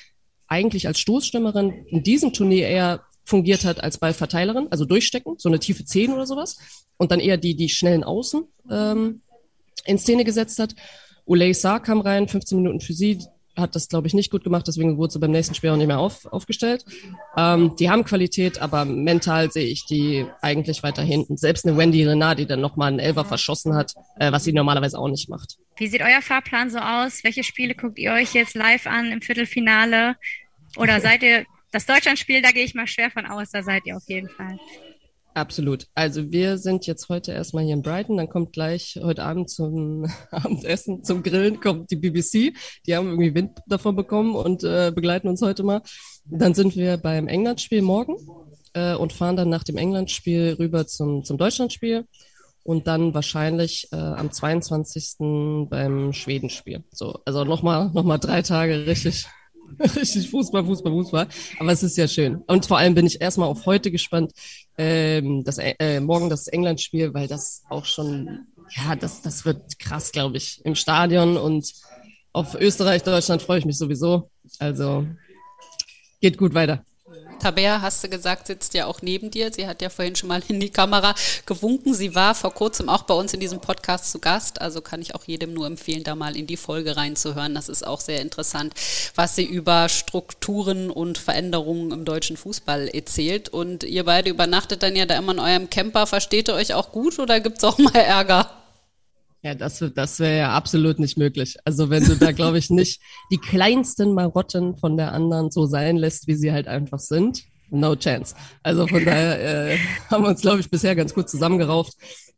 eigentlich als Stoßstimmerin in diesem Turnier eher fungiert hat als Ballverteilerin, also durchstecken, so eine tiefe 10 oder sowas. Und dann eher die, die schnellen Außen ähm, in Szene gesetzt hat. Ulay Saar kam rein, 15 Minuten für sie, hat das, glaube ich, nicht gut gemacht, deswegen wurde sie beim nächsten Spiel auch nicht mehr auf, aufgestellt. Ähm, die haben Qualität, aber mental sehe ich die eigentlich weiter hinten. Selbst eine Wendy Renard, die dann nochmal einen Elfer verschossen hat, äh, was sie normalerweise auch nicht macht. Wie sieht euer Fahrplan so aus? Welche Spiele guckt ihr euch jetzt live an im Viertelfinale? Oder seid ihr das Deutschlandspiel, da gehe ich mal schwer von aus, da seid ihr auf jeden Fall. Absolut. Also wir sind jetzt heute erstmal hier in Brighton, dann kommt gleich heute Abend zum Abendessen, zum Grillen, kommt die BBC. Die haben irgendwie Wind davon bekommen und äh, begleiten uns heute mal. Dann sind wir beim Englandspiel morgen äh, und fahren dann nach dem Englandspiel rüber zum, zum Deutschlandspiel und dann wahrscheinlich äh, am 22. beim Schwedenspiel. So, also nochmal noch mal drei Tage richtig Richtig Fußball, Fußball, Fußball. Aber es ist ja schön. Und vor allem bin ich erstmal auf heute gespannt, ähm, das, äh, morgen das England-Spiel, weil das auch schon, ja, das, das wird krass, glaube ich, im Stadion. Und auf Österreich, Deutschland freue ich mich sowieso. Also geht gut weiter. Tabea, hast du gesagt, sitzt ja auch neben dir. Sie hat ja vorhin schon mal in die Kamera gewunken. Sie war vor kurzem auch bei uns in diesem Podcast zu Gast. Also kann ich auch jedem nur empfehlen, da mal in die Folge reinzuhören. Das ist auch sehr interessant, was sie über Strukturen und Veränderungen im deutschen Fußball erzählt. Und ihr beide übernachtet dann ja da immer in eurem Camper. Versteht ihr euch auch gut oder gibt es auch mal Ärger? Ja, das, das wäre ja absolut nicht möglich. Also wenn du da, glaube ich, nicht die kleinsten Marotten von der anderen so sein lässt, wie sie halt einfach sind, no chance. Also von daher äh, haben wir uns, glaube ich, bisher ganz gut zusammengerauft.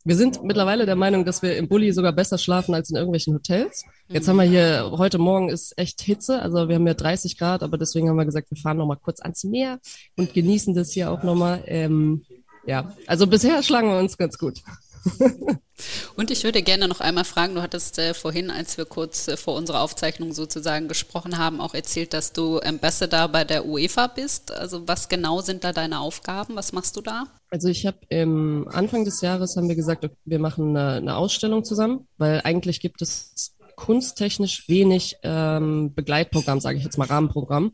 Wir sind mittlerweile der Meinung, dass wir im Bulli sogar besser schlafen als in irgendwelchen Hotels. Jetzt haben wir hier, heute Morgen ist echt Hitze, also wir haben ja 30 Grad, aber deswegen haben wir gesagt, wir fahren nochmal kurz ans Meer und genießen das hier auch nochmal. Ähm, ja, also bisher schlagen wir uns ganz gut. Und ich würde gerne noch einmal fragen, du hattest äh, vorhin, als wir kurz äh, vor unserer Aufzeichnung sozusagen gesprochen haben, auch erzählt, dass du Ambassador bei der UEFA bist. Also was genau sind da deine Aufgaben? Was machst du da? Also ich habe im Anfang des Jahres haben wir gesagt, wir machen eine, eine, Ausstellung zusammen, weil eigentlich gibt es kunsttechnisch wenig ähm, Begleitprogramm, sage ich jetzt mal Rahmenprogramm.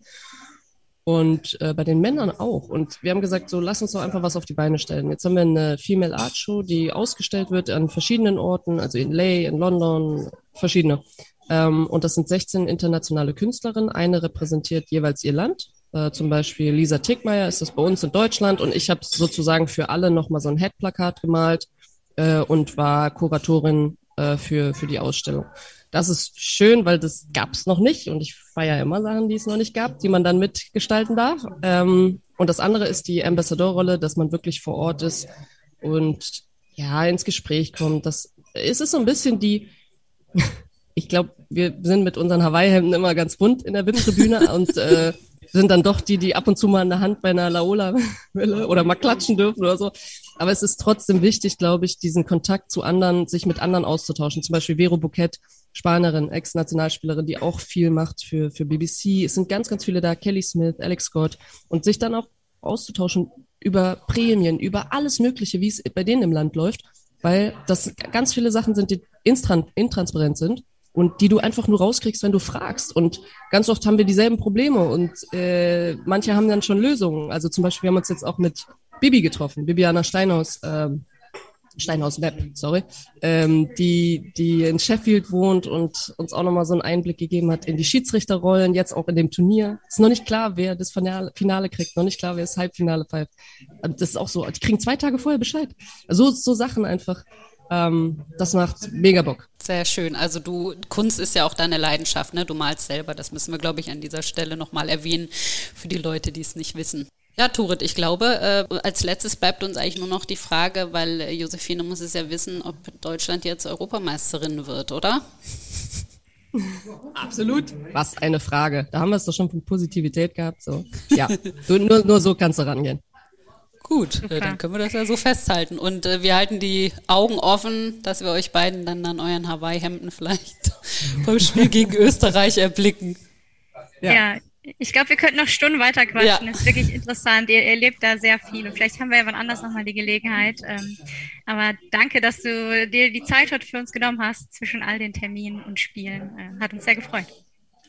Und äh, bei den Männern auch. Und wir haben gesagt, so lass uns doch einfach was auf die Beine stellen. Jetzt haben wir eine Female Art Show, die ausgestellt wird an verschiedenen Orten, also in Lay, in London, verschiedene. Ähm, und das sind 16 internationale Künstlerinnen. Eine repräsentiert jeweils ihr Land. Äh, zum Beispiel Lisa Tickmeier ist das bei uns in Deutschland. Und ich habe sozusagen für alle nochmal so ein Headplakat gemalt äh, und war Kuratorin äh, für, für die Ausstellung. Das ist schön, weil das gab's noch nicht und ich feiere immer Sachen, die es noch nicht gab, die man dann mitgestalten darf. Ähm, und das andere ist die Ambassador-Rolle, dass man wirklich vor Ort ist und ja ins Gespräch kommt. Das ist es so ein bisschen die. ich glaube, wir sind mit unseren Hawaii-Hemden immer ganz bunt in der VIP-Tribüne und äh, sind dann doch die, die ab und zu mal in der Hand bei einer Laola-Welle oder mal klatschen dürfen oder so. Aber es ist trotzdem wichtig, glaube ich, diesen Kontakt zu anderen, sich mit anderen auszutauschen. Zum Beispiel Vero Bouquet, Spanierin, Ex-Nationalspielerin, die auch viel macht für, für BBC. Es sind ganz, ganz viele da, Kelly Smith, Alex Scott. Und sich dann auch auszutauschen über Prämien, über alles Mögliche, wie es bei denen im Land läuft, weil das ganz viele Sachen sind, die intransparent sind und die du einfach nur rauskriegst, wenn du fragst. Und ganz oft haben wir dieselben Probleme und äh, manche haben dann schon Lösungen. Also zum Beispiel, wir haben uns jetzt auch mit Bibi getroffen, Bibiana Steinhaus, ähm, Steinhaus Web, sorry, ähm, die, die in Sheffield wohnt und uns auch nochmal so einen Einblick gegeben hat in die Schiedsrichterrollen, jetzt auch in dem Turnier. Ist noch nicht klar, wer das Finale, kriegt, noch nicht klar, wer das Halbfinale pfeift. Das ist auch so, die kriegen zwei Tage vorher Bescheid. So, so Sachen einfach. Ähm, das macht mega Bock. Sehr schön. Also du, Kunst ist ja auch deine Leidenschaft, ne? Du malst selber. Das müssen wir, glaube ich, an dieser Stelle nochmal erwähnen für die Leute, die es nicht wissen. Ja, Turit, ich glaube, äh, als letztes bleibt uns eigentlich nur noch die Frage, weil äh, Josephine muss es ja wissen, ob Deutschland jetzt Europameisterin wird, oder? Absolut. Was eine Frage. Da haben wir es doch schon von Positivität gehabt. So. Ja, nur, nur so kannst du rangehen. Gut, äh, dann können wir das ja so festhalten. Und äh, wir halten die Augen offen, dass wir euch beiden dann an euren Hawaii-Hemden vielleicht beim Spiel gegen Österreich erblicken. Ja, ja ich glaube, wir könnten noch Stunden weiter quatschen. Ja. Das ist wirklich interessant. Ihr erlebt da sehr viel. Und vielleicht haben wir ja wann anders nochmal die Gelegenheit. Ähm, aber danke, dass du dir die Zeit heute für uns genommen hast zwischen all den Terminen und Spielen. Äh, hat uns sehr gefreut.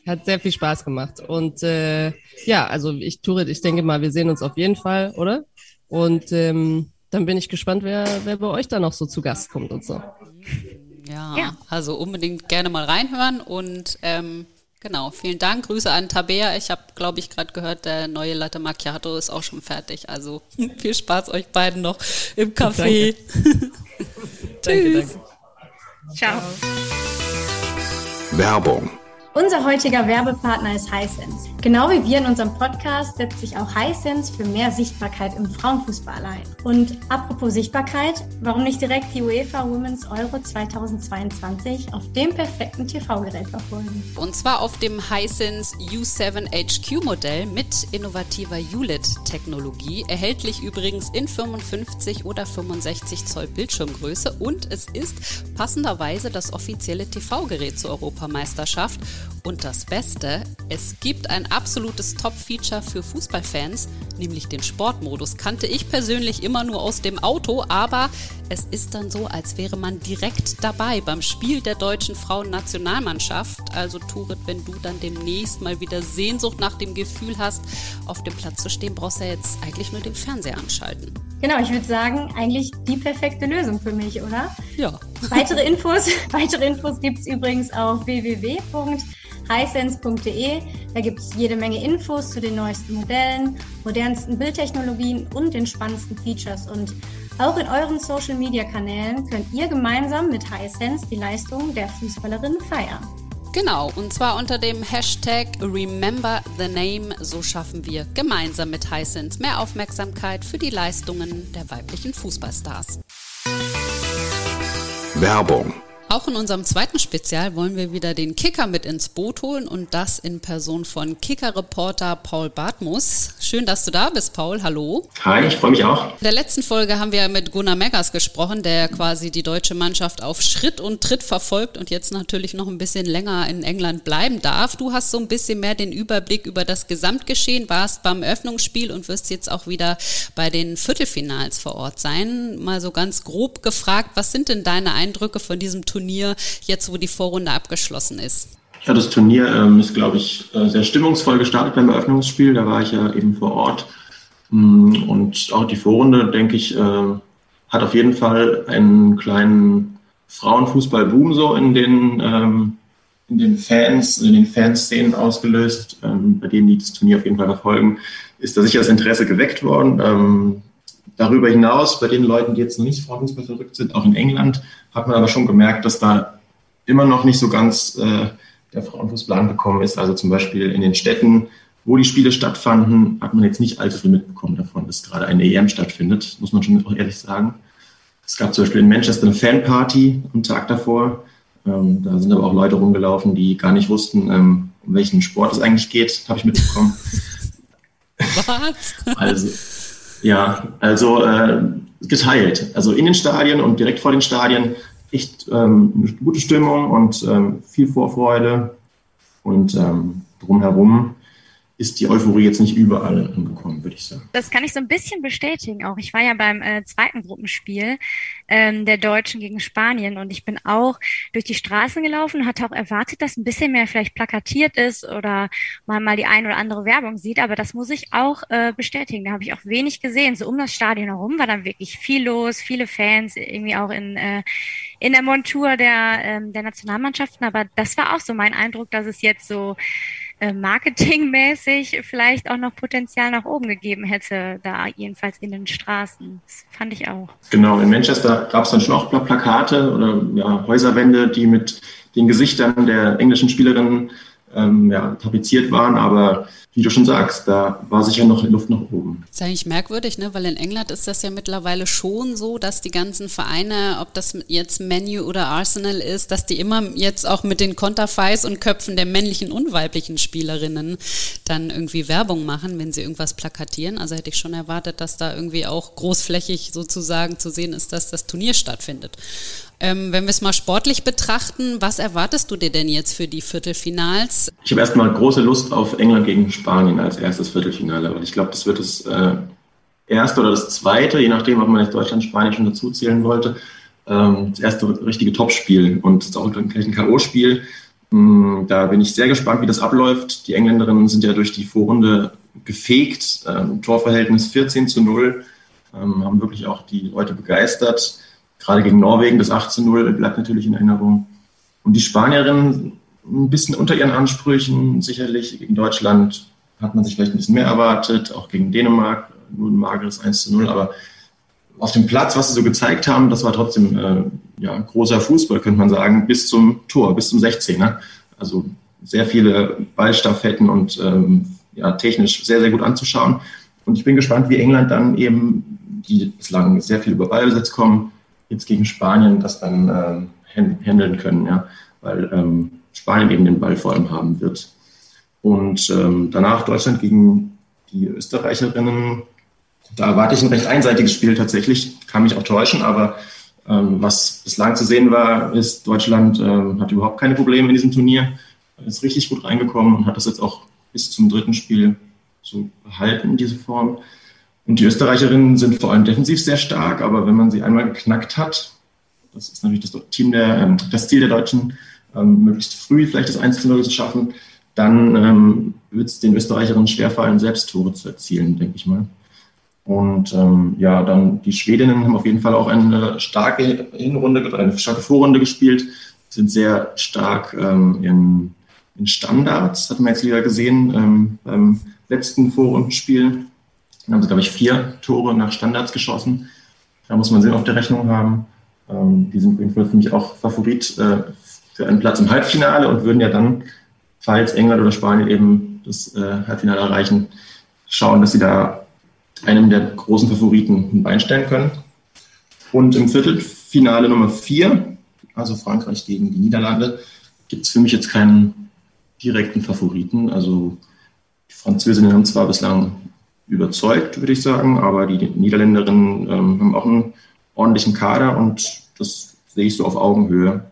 Hat sehr viel Spaß gemacht. Und äh, ja, also ich, Turit, ich denke mal, wir sehen uns auf jeden Fall, oder? Und ähm, dann bin ich gespannt, wer, wer bei euch da noch so zu Gast kommt und so. Ja, ja. also unbedingt gerne mal reinhören und ähm, Genau, vielen Dank. Grüße an Tabea. Ich habe, glaube ich, gerade gehört, der neue Latte Macchiato ist auch schon fertig. Also viel Spaß euch beiden noch im Café. Danke. Tschüss. Danke, danke. Ciao. Werbung unser heutiger Werbepartner ist Hisense. Genau wie wir in unserem Podcast setzt sich auch Hisense für mehr Sichtbarkeit im Frauenfußball ein. Und apropos Sichtbarkeit, warum nicht direkt die UEFA Women's Euro 2022 auf dem perfekten TV-Gerät verfolgen? Und zwar auf dem Hisense U7 HQ Modell mit innovativer ULED-Technologie, erhältlich übrigens in 55 oder 65 Zoll Bildschirmgröße und es ist passenderweise das offizielle TV-Gerät zur Europameisterschaft und das Beste, es gibt ein absolutes Top-Feature für Fußballfans, nämlich den Sportmodus. Kannte ich persönlich immer nur aus dem Auto, aber es ist dann so, als wäre man direkt dabei beim Spiel der deutschen Frauennationalmannschaft. Also Turit, wenn du dann demnächst mal wieder Sehnsucht nach dem Gefühl hast, auf dem Platz zu stehen, brauchst du ja jetzt eigentlich nur den Fernseher anschalten. Genau, ich würde sagen, eigentlich die perfekte Lösung für mich, oder? Ja. Weitere Infos, weitere Infos gibt es übrigens auf www hisense.de. Da gibt es jede Menge Infos zu den neuesten Modellen, modernsten Bildtechnologien und den spannendsten Features. Und auch in euren Social Media Kanälen könnt ihr gemeinsam mit Hisense die Leistung der Fußballerin feiern. Genau, und zwar unter dem Hashtag Remember the Name. So schaffen wir gemeinsam mit Hisense mehr Aufmerksamkeit für die Leistungen der weiblichen Fußballstars. Werbung auch in unserem zweiten Spezial wollen wir wieder den Kicker mit ins Boot holen und das in Person von Kicker-Reporter Paul Bartmus. Schön, dass du da bist, Paul. Hallo. Hi, ich freue mich auch. In der letzten Folge haben wir mit Gunnar Meggers gesprochen, der quasi die deutsche Mannschaft auf Schritt und Tritt verfolgt und jetzt natürlich noch ein bisschen länger in England bleiben darf. Du hast so ein bisschen mehr den Überblick über das Gesamtgeschehen, warst beim Eröffnungsspiel und wirst jetzt auch wieder bei den Viertelfinals vor Ort sein. Mal so ganz grob gefragt, was sind denn deine Eindrücke von diesem Turnier? Turnier, jetzt wo die Vorrunde abgeschlossen ist? Ja, das Turnier ähm, ist, glaube ich, äh, sehr stimmungsvoll gestartet beim Eröffnungsspiel. Da war ich ja eben vor Ort. Mm, und auch die Vorrunde, denke ich, äh, hat auf jeden Fall einen kleinen Frauenfußball-Boom so in den, ähm, in den Fans, in den Fanszenen ausgelöst, ähm, bei denen die das Turnier auf jeden Fall verfolgen, ist da sicher das Interesse geweckt worden. Ähm, darüber hinaus, bei den Leuten, die jetzt noch nicht Frauenfußball verrückt sind, auch in England, hat man aber schon gemerkt, dass da immer noch nicht so ganz äh, der Frauenfußball angekommen ist. Also zum Beispiel in den Städten, wo die Spiele stattfanden, hat man jetzt nicht allzu viel mitbekommen davon, dass gerade eine EM stattfindet, muss man schon auch ehrlich sagen. Es gab zum Beispiel in Manchester eine Fanparty am Tag davor. Ähm, da sind aber auch Leute rumgelaufen, die gar nicht wussten, ähm, um welchen Sport es eigentlich geht, habe ich mitbekommen. Was? Also, ja, also äh, geteilt. Also in den Stadien und direkt vor den Stadien echt ähm, eine gute Stimmung und ähm, viel Vorfreude. Und ähm, drumherum ist die Euphorie jetzt nicht überall angekommen, würde ich sagen. Das kann ich so ein bisschen bestätigen auch. Ich war ja beim äh, zweiten Gruppenspiel ähm, der Deutschen gegen Spanien und ich bin auch durch die Straßen gelaufen hatte auch erwartet, dass ein bisschen mehr vielleicht plakatiert ist oder man mal die ein oder andere Werbung sieht, aber das muss ich auch äh, bestätigen. Da habe ich auch wenig gesehen. So um das Stadion herum war dann wirklich viel los, viele Fans, irgendwie auch in, äh, in der Montur der, ähm, der Nationalmannschaften, aber das war auch so mein Eindruck, dass es jetzt so marketingmäßig vielleicht auch noch Potenzial nach oben gegeben hätte, da jedenfalls in den Straßen. Das fand ich auch. Genau, in Manchester gab es dann schon auch Plakate oder ja, Häuserwände, die mit den Gesichtern der englischen Spielerinnen ähm, ja, tapeziert waren, aber wie du schon sagst, da war sicher noch Luft nach oben. Das ist eigentlich merkwürdig, ne? weil in England ist das ja mittlerweile schon so, dass die ganzen Vereine, ob das jetzt Menu oder Arsenal ist, dass die immer jetzt auch mit den Konterfeis und Köpfen der männlichen und weiblichen Spielerinnen dann irgendwie Werbung machen, wenn sie irgendwas plakatieren. Also hätte ich schon erwartet, dass da irgendwie auch großflächig sozusagen zu sehen ist, dass das Turnier stattfindet. Ähm, wenn wir es mal sportlich betrachten, was erwartest du dir denn jetzt für die Viertelfinals? Ich habe erstmal große Lust auf England gegen Spanien als erstes Viertelfinale, weil ich glaube, das wird das äh, erste oder das zweite, je nachdem, ob man jetzt Deutschland, Spanien schon dazu zählen wollte, ähm, das erste richtige Topspiel und ist auch gleich ein K.O.-Spiel. Mm, da bin ich sehr gespannt, wie das abläuft. Die Engländerinnen sind ja durch die Vorrunde gefegt. Ähm, Torverhältnis 14 zu 0. Ähm, haben wirklich auch die Leute begeistert. Gerade gegen Norwegen das 8 zu 0 bleibt natürlich in Erinnerung. Und die Spanierinnen ein bisschen unter ihren Ansprüchen, sicherlich. Gegen Deutschland hat man sich vielleicht ein bisschen mehr erwartet, auch gegen Dänemark, nur ein mageres 1 zu 0. Aber auf dem Platz, was sie so gezeigt haben, das war trotzdem äh, ja, großer Fußball, könnte man sagen, bis zum Tor, bis zum 16er. Also sehr viele Ballstaffetten und ähm, ja, technisch sehr, sehr gut anzuschauen. Und ich bin gespannt, wie England dann eben, die bislang sehr viel über Ballbesitz kommen, jetzt gegen Spanien das dann äh, handeln können, ja, weil ähm, Spanien eben den Ball vor allem haben wird. Und ähm, danach Deutschland gegen die Österreicherinnen. Da erwarte ich ein recht einseitiges Spiel tatsächlich. Kann mich auch täuschen, aber ähm, was bislang zu sehen war, ist, Deutschland ähm, hat überhaupt keine Probleme in diesem Turnier. Ist richtig gut reingekommen und hat das jetzt auch bis zum dritten Spiel so behalten, diese Form. Und die Österreicherinnen sind vor allem defensiv sehr stark, aber wenn man sie einmal geknackt hat, das ist natürlich das, Team der, ähm, das Ziel der Deutschen, ähm, möglichst früh vielleicht das 1 zu 0 zu schaffen, dann ähm, wird es den Österreicherinnen schwerfallen, selbst Tore zu erzielen, denke ich mal. Und ähm, ja, dann die Schwedinnen haben auf jeden Fall auch eine starke Hinrunde, eine starke Vorrunde gespielt, sind sehr stark ähm, in, in Standards, hat man jetzt wieder gesehen ähm, beim letzten Vorrundenspiel. Dann haben sie, glaube ich, vier Tore nach Standards geschossen. Da muss man sie auf der Rechnung haben. Ähm, die sind für mich auch Favorit äh, für einen Platz im Halbfinale und würden ja dann, falls England oder Spanien eben das äh, Halbfinale erreichen, schauen, dass sie da einem der großen Favoriten ein Bein stellen können. Und im Viertelfinale Nummer vier, also Frankreich gegen die Niederlande, gibt es für mich jetzt keinen direkten Favoriten. Also die Französinnen haben zwar bislang überzeugt, würde ich sagen. Aber die Niederländerinnen ähm, haben auch einen ordentlichen Kader und das sehe ich so auf Augenhöhe.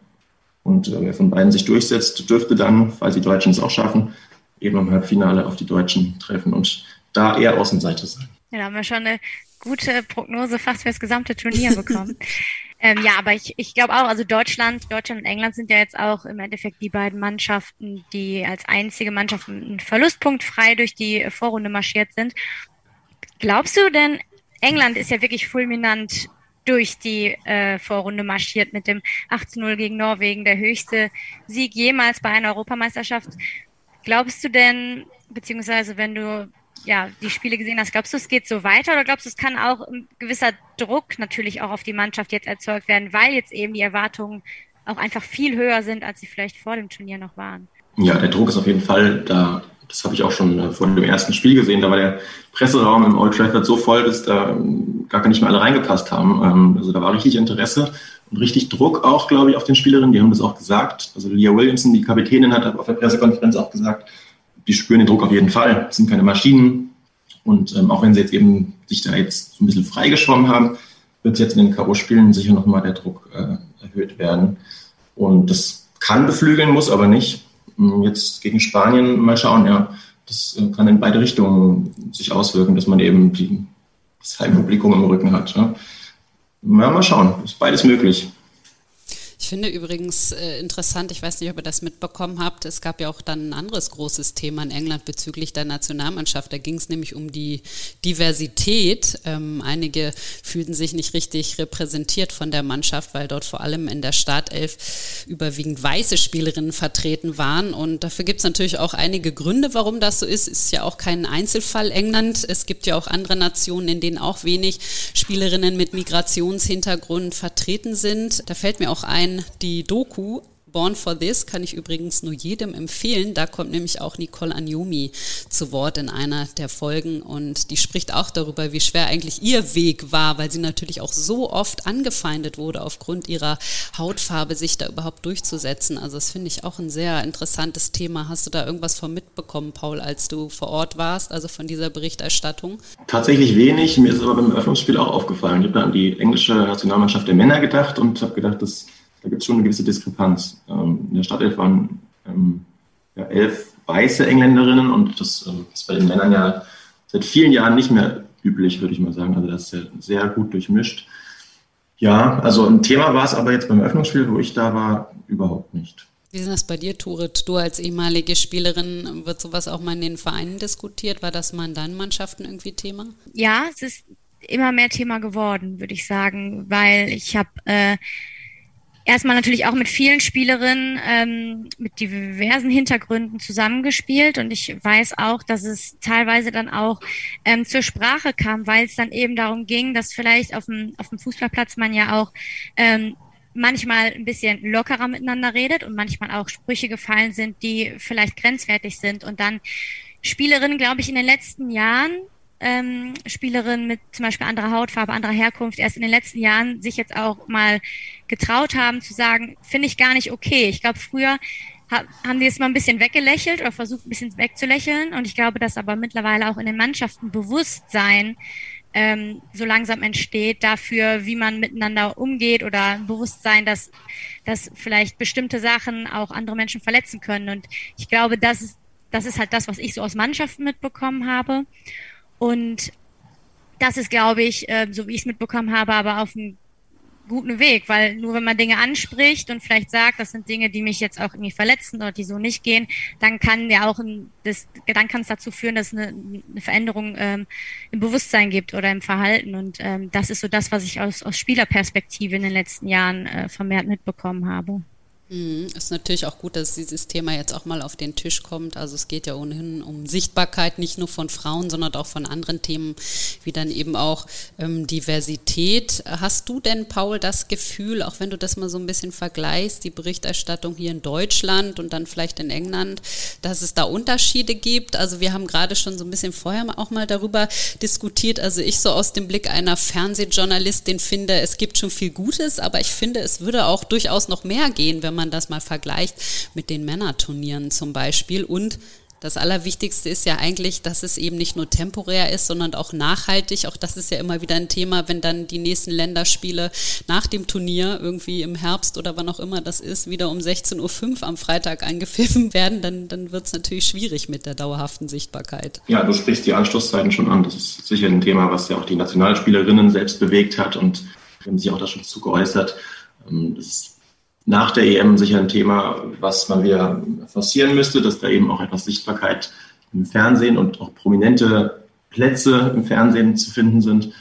Und äh, wer von beiden sich durchsetzt, dürfte dann, falls die Deutschen es auch schaffen, eben im Halbfinale auf die Deutschen treffen und da eher Außenseite sein. Ja, da haben wir schon eine gute Prognose fast für das gesamte Turnier bekommen. ähm, ja, aber ich, ich glaube auch, also Deutschland, Deutschland und England sind ja jetzt auch im Endeffekt die beiden Mannschaften, die als einzige Mannschaft einen Verlustpunkt frei durch die Vorrunde marschiert sind. Glaubst du denn, England ist ja wirklich fulminant durch die äh, Vorrunde marschiert mit dem 18-0 gegen Norwegen, der höchste Sieg jemals bei einer Europameisterschaft. Glaubst du denn, beziehungsweise wenn du ja die Spiele gesehen hast, glaubst du, es geht so weiter oder glaubst du, es kann auch ein gewisser Druck natürlich auch auf die Mannschaft jetzt erzeugt werden, weil jetzt eben die Erwartungen auch einfach viel höher sind, als sie vielleicht vor dem Turnier noch waren? Ja, der Druck ist auf jeden Fall da das habe ich auch schon äh, vor dem ersten Spiel gesehen, da war der Presseraum im Old Trafford so voll, dass da gar nicht mehr alle reingepasst haben. Ähm, also da war richtig Interesse und richtig Druck auch, glaube ich, auf den Spielerinnen. Die haben das auch gesagt. Also Leah Williamson, die Kapitänin, hat auf der Pressekonferenz auch gesagt, die spüren den Druck auf jeden Fall. Das sind keine Maschinen. Und ähm, auch wenn sie jetzt eben sich da jetzt so ein bisschen freigeschwommen haben, wird jetzt in den K.O.-Spielen sicher nochmal der Druck äh, erhöht werden. Und das kann beflügeln, muss aber nicht. Hm, jetzt gegen Spanien mal schauen, ja. Das äh, kann in beide Richtungen sich auswirken, dass man eben die, das Heimpublikum im Rücken hat. Ja. mal schauen, ist beides möglich. Finde übrigens äh, interessant, ich weiß nicht, ob ihr das mitbekommen habt, es gab ja auch dann ein anderes großes Thema in England bezüglich der Nationalmannschaft. Da ging es nämlich um die Diversität. Ähm, einige fühlten sich nicht richtig repräsentiert von der Mannschaft, weil dort vor allem in der Startelf überwiegend weiße Spielerinnen vertreten waren. Und dafür gibt es natürlich auch einige Gründe, warum das so ist. Ist ja auch kein Einzelfall England. Es gibt ja auch andere Nationen, in denen auch wenig Spielerinnen mit Migrationshintergrund vertreten sind. Da fällt mir auch ein, die Doku Born for This kann ich übrigens nur jedem empfehlen. Da kommt nämlich auch Nicole Anjomi zu Wort in einer der Folgen und die spricht auch darüber, wie schwer eigentlich ihr Weg war, weil sie natürlich auch so oft angefeindet wurde aufgrund ihrer Hautfarbe, sich da überhaupt durchzusetzen. Also das finde ich auch ein sehr interessantes Thema. Hast du da irgendwas von mitbekommen, Paul, als du vor Ort warst, also von dieser Berichterstattung? Tatsächlich wenig. Mir ist aber beim Eröffnungsspiel auch aufgefallen. Ich habe an die englische Nationalmannschaft der Männer gedacht und habe gedacht, das da gibt es schon eine gewisse Diskrepanz. Ähm, in der Startelf waren ähm, ja, elf weiße Engländerinnen und das ähm, ist bei den Männern ja seit vielen Jahren nicht mehr üblich, würde ich mal sagen. Also das ist ja sehr gut durchmischt. Ja, also ein Thema war es aber jetzt beim Öffnungsspiel, wo ich da war, überhaupt nicht. Wie ist das bei dir, Turit? Du als ehemalige Spielerin, wird sowas auch mal in den Vereinen diskutiert? War das mal in deinen Mannschaften irgendwie Thema? Ja, es ist immer mehr Thema geworden, würde ich sagen, weil ich habe äh, erstmal natürlich auch mit vielen Spielerinnen ähm, mit diversen Hintergründen zusammengespielt. Und ich weiß auch, dass es teilweise dann auch ähm, zur Sprache kam, weil es dann eben darum ging, dass vielleicht auf dem, auf dem Fußballplatz man ja auch ähm, manchmal ein bisschen lockerer miteinander redet und manchmal auch Sprüche gefallen sind, die vielleicht grenzwertig sind. Und dann Spielerinnen, glaube ich, in den letzten Jahren ähm, Spielerinnen mit zum Beispiel anderer Hautfarbe, anderer Herkunft erst in den letzten Jahren sich jetzt auch mal getraut haben zu sagen, finde ich gar nicht okay. Ich glaube, früher haben die es mal ein bisschen weggelächelt oder versucht ein bisschen wegzulächeln. Und ich glaube, dass aber mittlerweile auch in den Mannschaften Bewusstsein ähm, so langsam entsteht dafür, wie man miteinander umgeht oder ein Bewusstsein, dass, dass vielleicht bestimmte Sachen auch andere Menschen verletzen können. Und ich glaube, das ist, das ist halt das, was ich so aus Mannschaften mitbekommen habe. Und das ist, glaube ich, äh, so wie ich es mitbekommen habe, aber auf einem guten Weg, weil nur wenn man Dinge anspricht und vielleicht sagt, das sind Dinge, die mich jetzt auch irgendwie verletzen oder die so nicht gehen, dann kann ja auch ein, das, dann kann es dazu führen, dass eine, eine Veränderung ähm, im Bewusstsein gibt oder im Verhalten. Und ähm, das ist so das, was ich aus, aus Spielerperspektive in den letzten Jahren äh, vermehrt mitbekommen habe. Mhm. Ist natürlich auch gut, dass dieses Thema jetzt auch mal auf den Tisch kommt. Also es geht ja ohnehin um Sichtbarkeit, nicht nur von Frauen, sondern auch von anderen Themen, wie dann eben auch ähm, Diversität. Hast du denn, Paul, das Gefühl, auch wenn du das mal so ein bisschen vergleichst, die Berichterstattung hier in Deutschland und dann vielleicht in England, dass es da Unterschiede gibt? Also wir haben gerade schon so ein bisschen vorher auch mal darüber diskutiert. Also ich so aus dem Blick einer Fernsehjournalistin finde, es gibt schon viel Gutes, aber ich finde, es würde auch durchaus noch mehr gehen, wenn man man das mal vergleicht mit den Männerturnieren zum Beispiel. Und das Allerwichtigste ist ja eigentlich, dass es eben nicht nur temporär ist, sondern auch nachhaltig. Auch das ist ja immer wieder ein Thema, wenn dann die nächsten Länderspiele nach dem Turnier irgendwie im Herbst oder wann auch immer das ist, wieder um 16.05 Uhr am Freitag angepfiffen werden, dann, dann wird es natürlich schwierig mit der dauerhaften Sichtbarkeit. Ja, du sprichst die Anschlusszeiten schon an. Das ist sicher ein Thema, was ja auch die Nationalspielerinnen selbst bewegt hat und haben sich auch da schon zu geäußert. Ähm, das ist nach der EM sicher ein Thema, was man wieder forcieren müsste, dass da eben auch etwas Sichtbarkeit im Fernsehen und auch prominente Plätze im Fernsehen zu finden sind.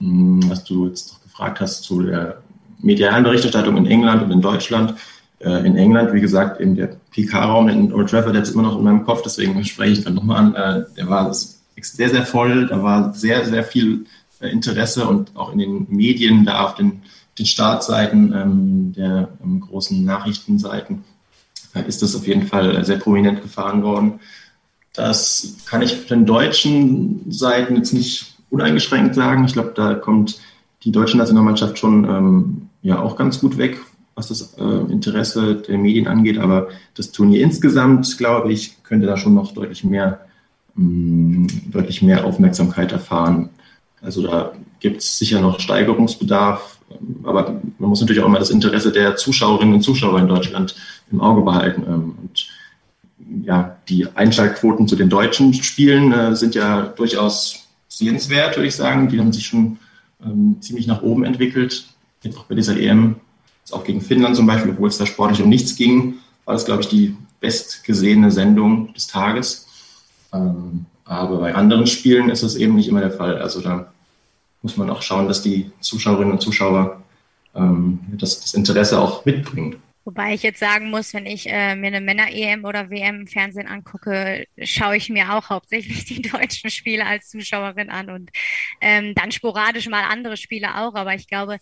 Hm, was du jetzt noch gefragt hast zu der medialen Berichterstattung in England und in Deutschland. Äh, in England, wie gesagt, in der PK-Raum in Old Trafford, der ist immer noch in meinem Kopf, deswegen spreche ich dann nochmal an. Äh, der war sehr, sehr voll, da war sehr, sehr viel Interesse und auch in den Medien da auf den den Startseiten ähm, der ähm, großen Nachrichtenseiten äh, ist das auf jeden Fall sehr prominent gefahren worden. Das kann ich für den deutschen Seiten jetzt nicht uneingeschränkt sagen. Ich glaube, da kommt die deutsche Nationalmannschaft schon ähm, ja auch ganz gut weg, was das äh, Interesse der Medien angeht. Aber das Turnier insgesamt, glaube ich, könnte da schon noch deutlich mehr, mh, mm, deutlich mehr Aufmerksamkeit erfahren. Also da gibt es sicher noch Steigerungsbedarf aber man muss natürlich auch immer das Interesse der Zuschauerinnen und Zuschauer in Deutschland im Auge behalten. Ähm, und ja, die Einschaltquoten zu den deutschen Spielen äh, sind ja durchaus sehenswert, würde ich sagen. Die haben sich schon ähm, ziemlich nach oben entwickelt. Jetzt auch bei dieser EM, jetzt auch gegen Finnland zum Beispiel, obwohl es da sportlich um nichts ging, war das, glaube ich, die bestgesehene Sendung des Tages. Ähm, aber bei anderen Spielen ist das eben nicht immer der Fall. Also da muss man auch schauen, dass die Zuschauerinnen und Zuschauer ähm, das, das, Interesse auch mitbringen. Wobei ich jetzt sagen muss, wenn ich äh, mir eine Männer-EM oder WM im Fernsehen angucke, schaue ich mir auch hauptsächlich die deutschen Spiele als Zuschauerin an und ähm, dann sporadisch mal andere Spiele auch. Aber ich glaube,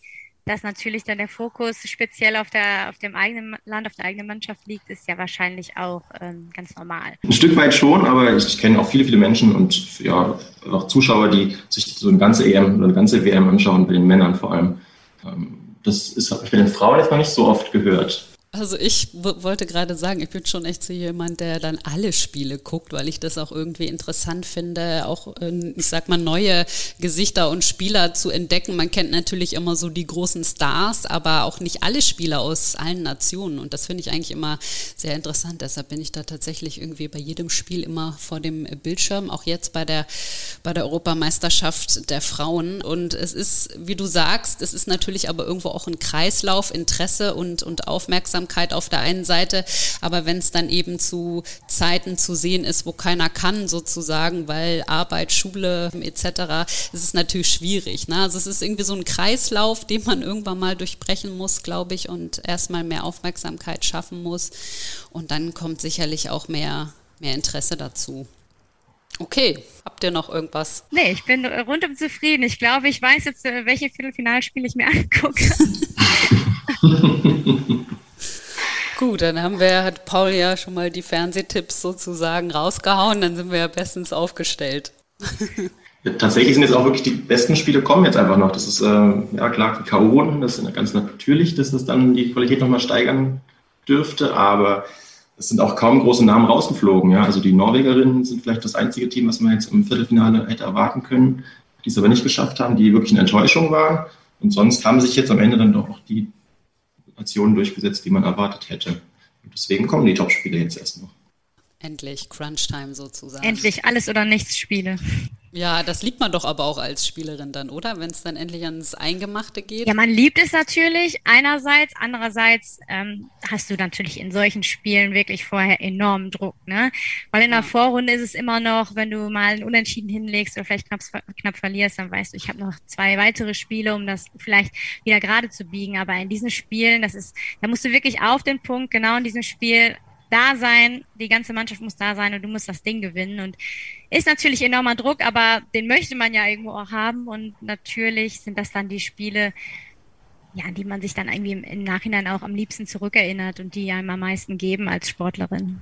dass natürlich dann der Fokus speziell auf der auf dem eigenen Land, auf der eigenen Mannschaft liegt, ist ja wahrscheinlich auch ähm, ganz normal. Ein Stück weit schon, aber ich, ich kenne auch viele, viele Menschen und ja auch Zuschauer, die sich so eine ganze EM oder eine ganze WM anschauen, bei den Männern vor allem. Ähm, das ist, habe ich bei den Frauen jetzt noch nicht so oft gehört. Also ich wollte gerade sagen, ich bin schon echt so jemand, der dann alle Spiele guckt, weil ich das auch irgendwie interessant finde, auch, ähm, ich sag mal, neue Gesichter und Spieler zu entdecken. Man kennt natürlich immer so die großen Stars, aber auch nicht alle Spieler aus allen Nationen. Und das finde ich eigentlich immer sehr interessant. Deshalb bin ich da tatsächlich irgendwie bei jedem Spiel immer vor dem Bildschirm, auch jetzt bei der, bei der Europameisterschaft der Frauen. Und es ist, wie du sagst, es ist natürlich aber irgendwo auch ein Kreislauf, Interesse und, und Aufmerksamkeit Aufmerksamkeit auf der einen Seite, aber wenn es dann eben zu Zeiten zu sehen ist, wo keiner kann sozusagen, weil Arbeit, Schule etc., ist es natürlich schwierig. Ne? Also es ist irgendwie so ein Kreislauf, den man irgendwann mal durchbrechen muss, glaube ich, und erstmal mehr Aufmerksamkeit schaffen muss. Und dann kommt sicherlich auch mehr, mehr Interesse dazu. Okay, habt ihr noch irgendwas? Nee, ich bin rundum zufrieden. Ich glaube, ich weiß jetzt, äh, welche Viertelfinalspiele ich mir angucke. Gut, dann haben wir, hat Paul ja schon mal die Fernsehtipps sozusagen rausgehauen, dann sind wir ja bestens aufgestellt. Ja, tatsächlich sind jetzt auch wirklich die besten Spiele kommen jetzt einfach noch. Das ist, äh, ja klar, die K.O.-Runden, das ist ganz natürlich, dass das dann die Qualität nochmal steigern dürfte, aber es sind auch kaum große Namen rausgeflogen. Ja? Also die Norwegerinnen sind vielleicht das einzige Team, was man jetzt im Viertelfinale hätte erwarten können, die es aber nicht geschafft haben, die wirklich eine Enttäuschung waren. Und sonst haben sich jetzt am Ende dann doch auch die Nationen durchgesetzt, die man erwartet hätte. Und deswegen kommen die Topspiele jetzt erst noch. Endlich, Crunch-Time sozusagen. Endlich, alles oder nichts Spiele. Ja, das liebt man doch aber auch als Spielerin dann, oder? Wenn es dann endlich ans Eingemachte geht. Ja, man liebt es natürlich einerseits. Andererseits ähm, hast du natürlich in solchen Spielen wirklich vorher enormen Druck, ne? Weil in der. Vorrunde ist es immer noch, wenn du mal einen Unentschieden hinlegst oder vielleicht knapp, knapp verlierst, dann weißt du, ich habe noch zwei weitere Spiele, um das vielleicht wieder gerade zu biegen. Aber in diesen Spielen, das ist, da musst du wirklich auf den Punkt, genau in diesem Spiel da sein, die ganze Mannschaft muss da sein und du musst das Ding gewinnen. Und ist natürlich enormer Druck, aber den möchte man ja irgendwo auch haben. Und natürlich sind das dann die Spiele, ja, an die man sich dann irgendwie im, Nachhinein auch am liebsten zurückerinnert und die einem am meisten geben als Sportlerin.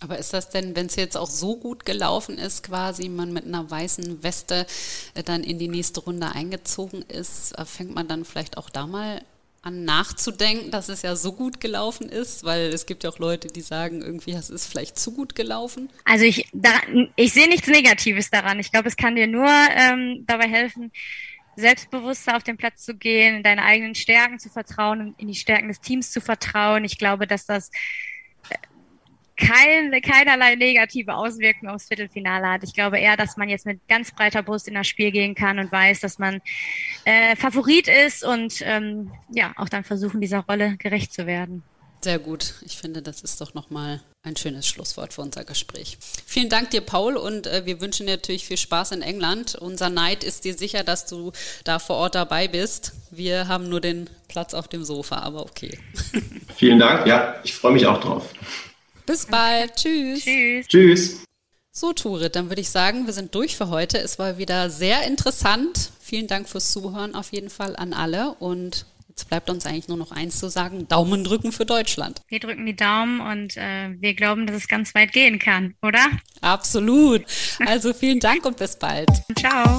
Aber ist das denn, wenn es jetzt auch so gut gelaufen ist, quasi man mit einer weißen Weste äh, dann in die nächste Runde eingezogen ist, äh, fängt man dann vielleicht auch da mal an nachzudenken, dass es ja so gut gelaufen ist, weil es gibt ja auch Leute, die sagen, irgendwie es ist vielleicht zu gut gelaufen. Also ich, da, ich sehe nichts Negatives daran. Ich glaube, es kann dir nur ähm, dabei helfen, selbstbewusster auf den Platz zu gehen, in deine eigenen Stärken zu vertrauen, in die Stärken des Teams zu vertrauen. Ich glaube, dass das kein, keinerlei negative Auswirkungen aufs Viertelfinale hat. Ich glaube eher, dass man jetzt mit ganz breiter Brust in das Spiel gehen kann und weiß, dass man äh, Favorit ist und ähm, ja, auch dann versuchen, dieser Rolle gerecht zu werden. Sehr gut. Ich finde, das ist doch nochmal ein schönes Schlusswort für unser Gespräch. Vielen Dank dir, Paul, und äh, wir wünschen dir natürlich viel Spaß in England. Unser Neid ist dir sicher, dass du da vor Ort dabei bist. Wir haben nur den Platz auf dem Sofa, aber okay. Vielen Dank. Ja, ich freue mich auch drauf. Bis bald. Tschüss. Tschüss. Tschüss. So, Turit, dann würde ich sagen, wir sind durch für heute. Es war wieder sehr interessant. Vielen Dank fürs Zuhören auf jeden Fall an alle. Und jetzt bleibt uns eigentlich nur noch eins zu sagen: Daumen drücken für Deutschland. Wir drücken die Daumen und äh, wir glauben, dass es ganz weit gehen kann, oder? Absolut. Also vielen Dank und bis bald. Ciao.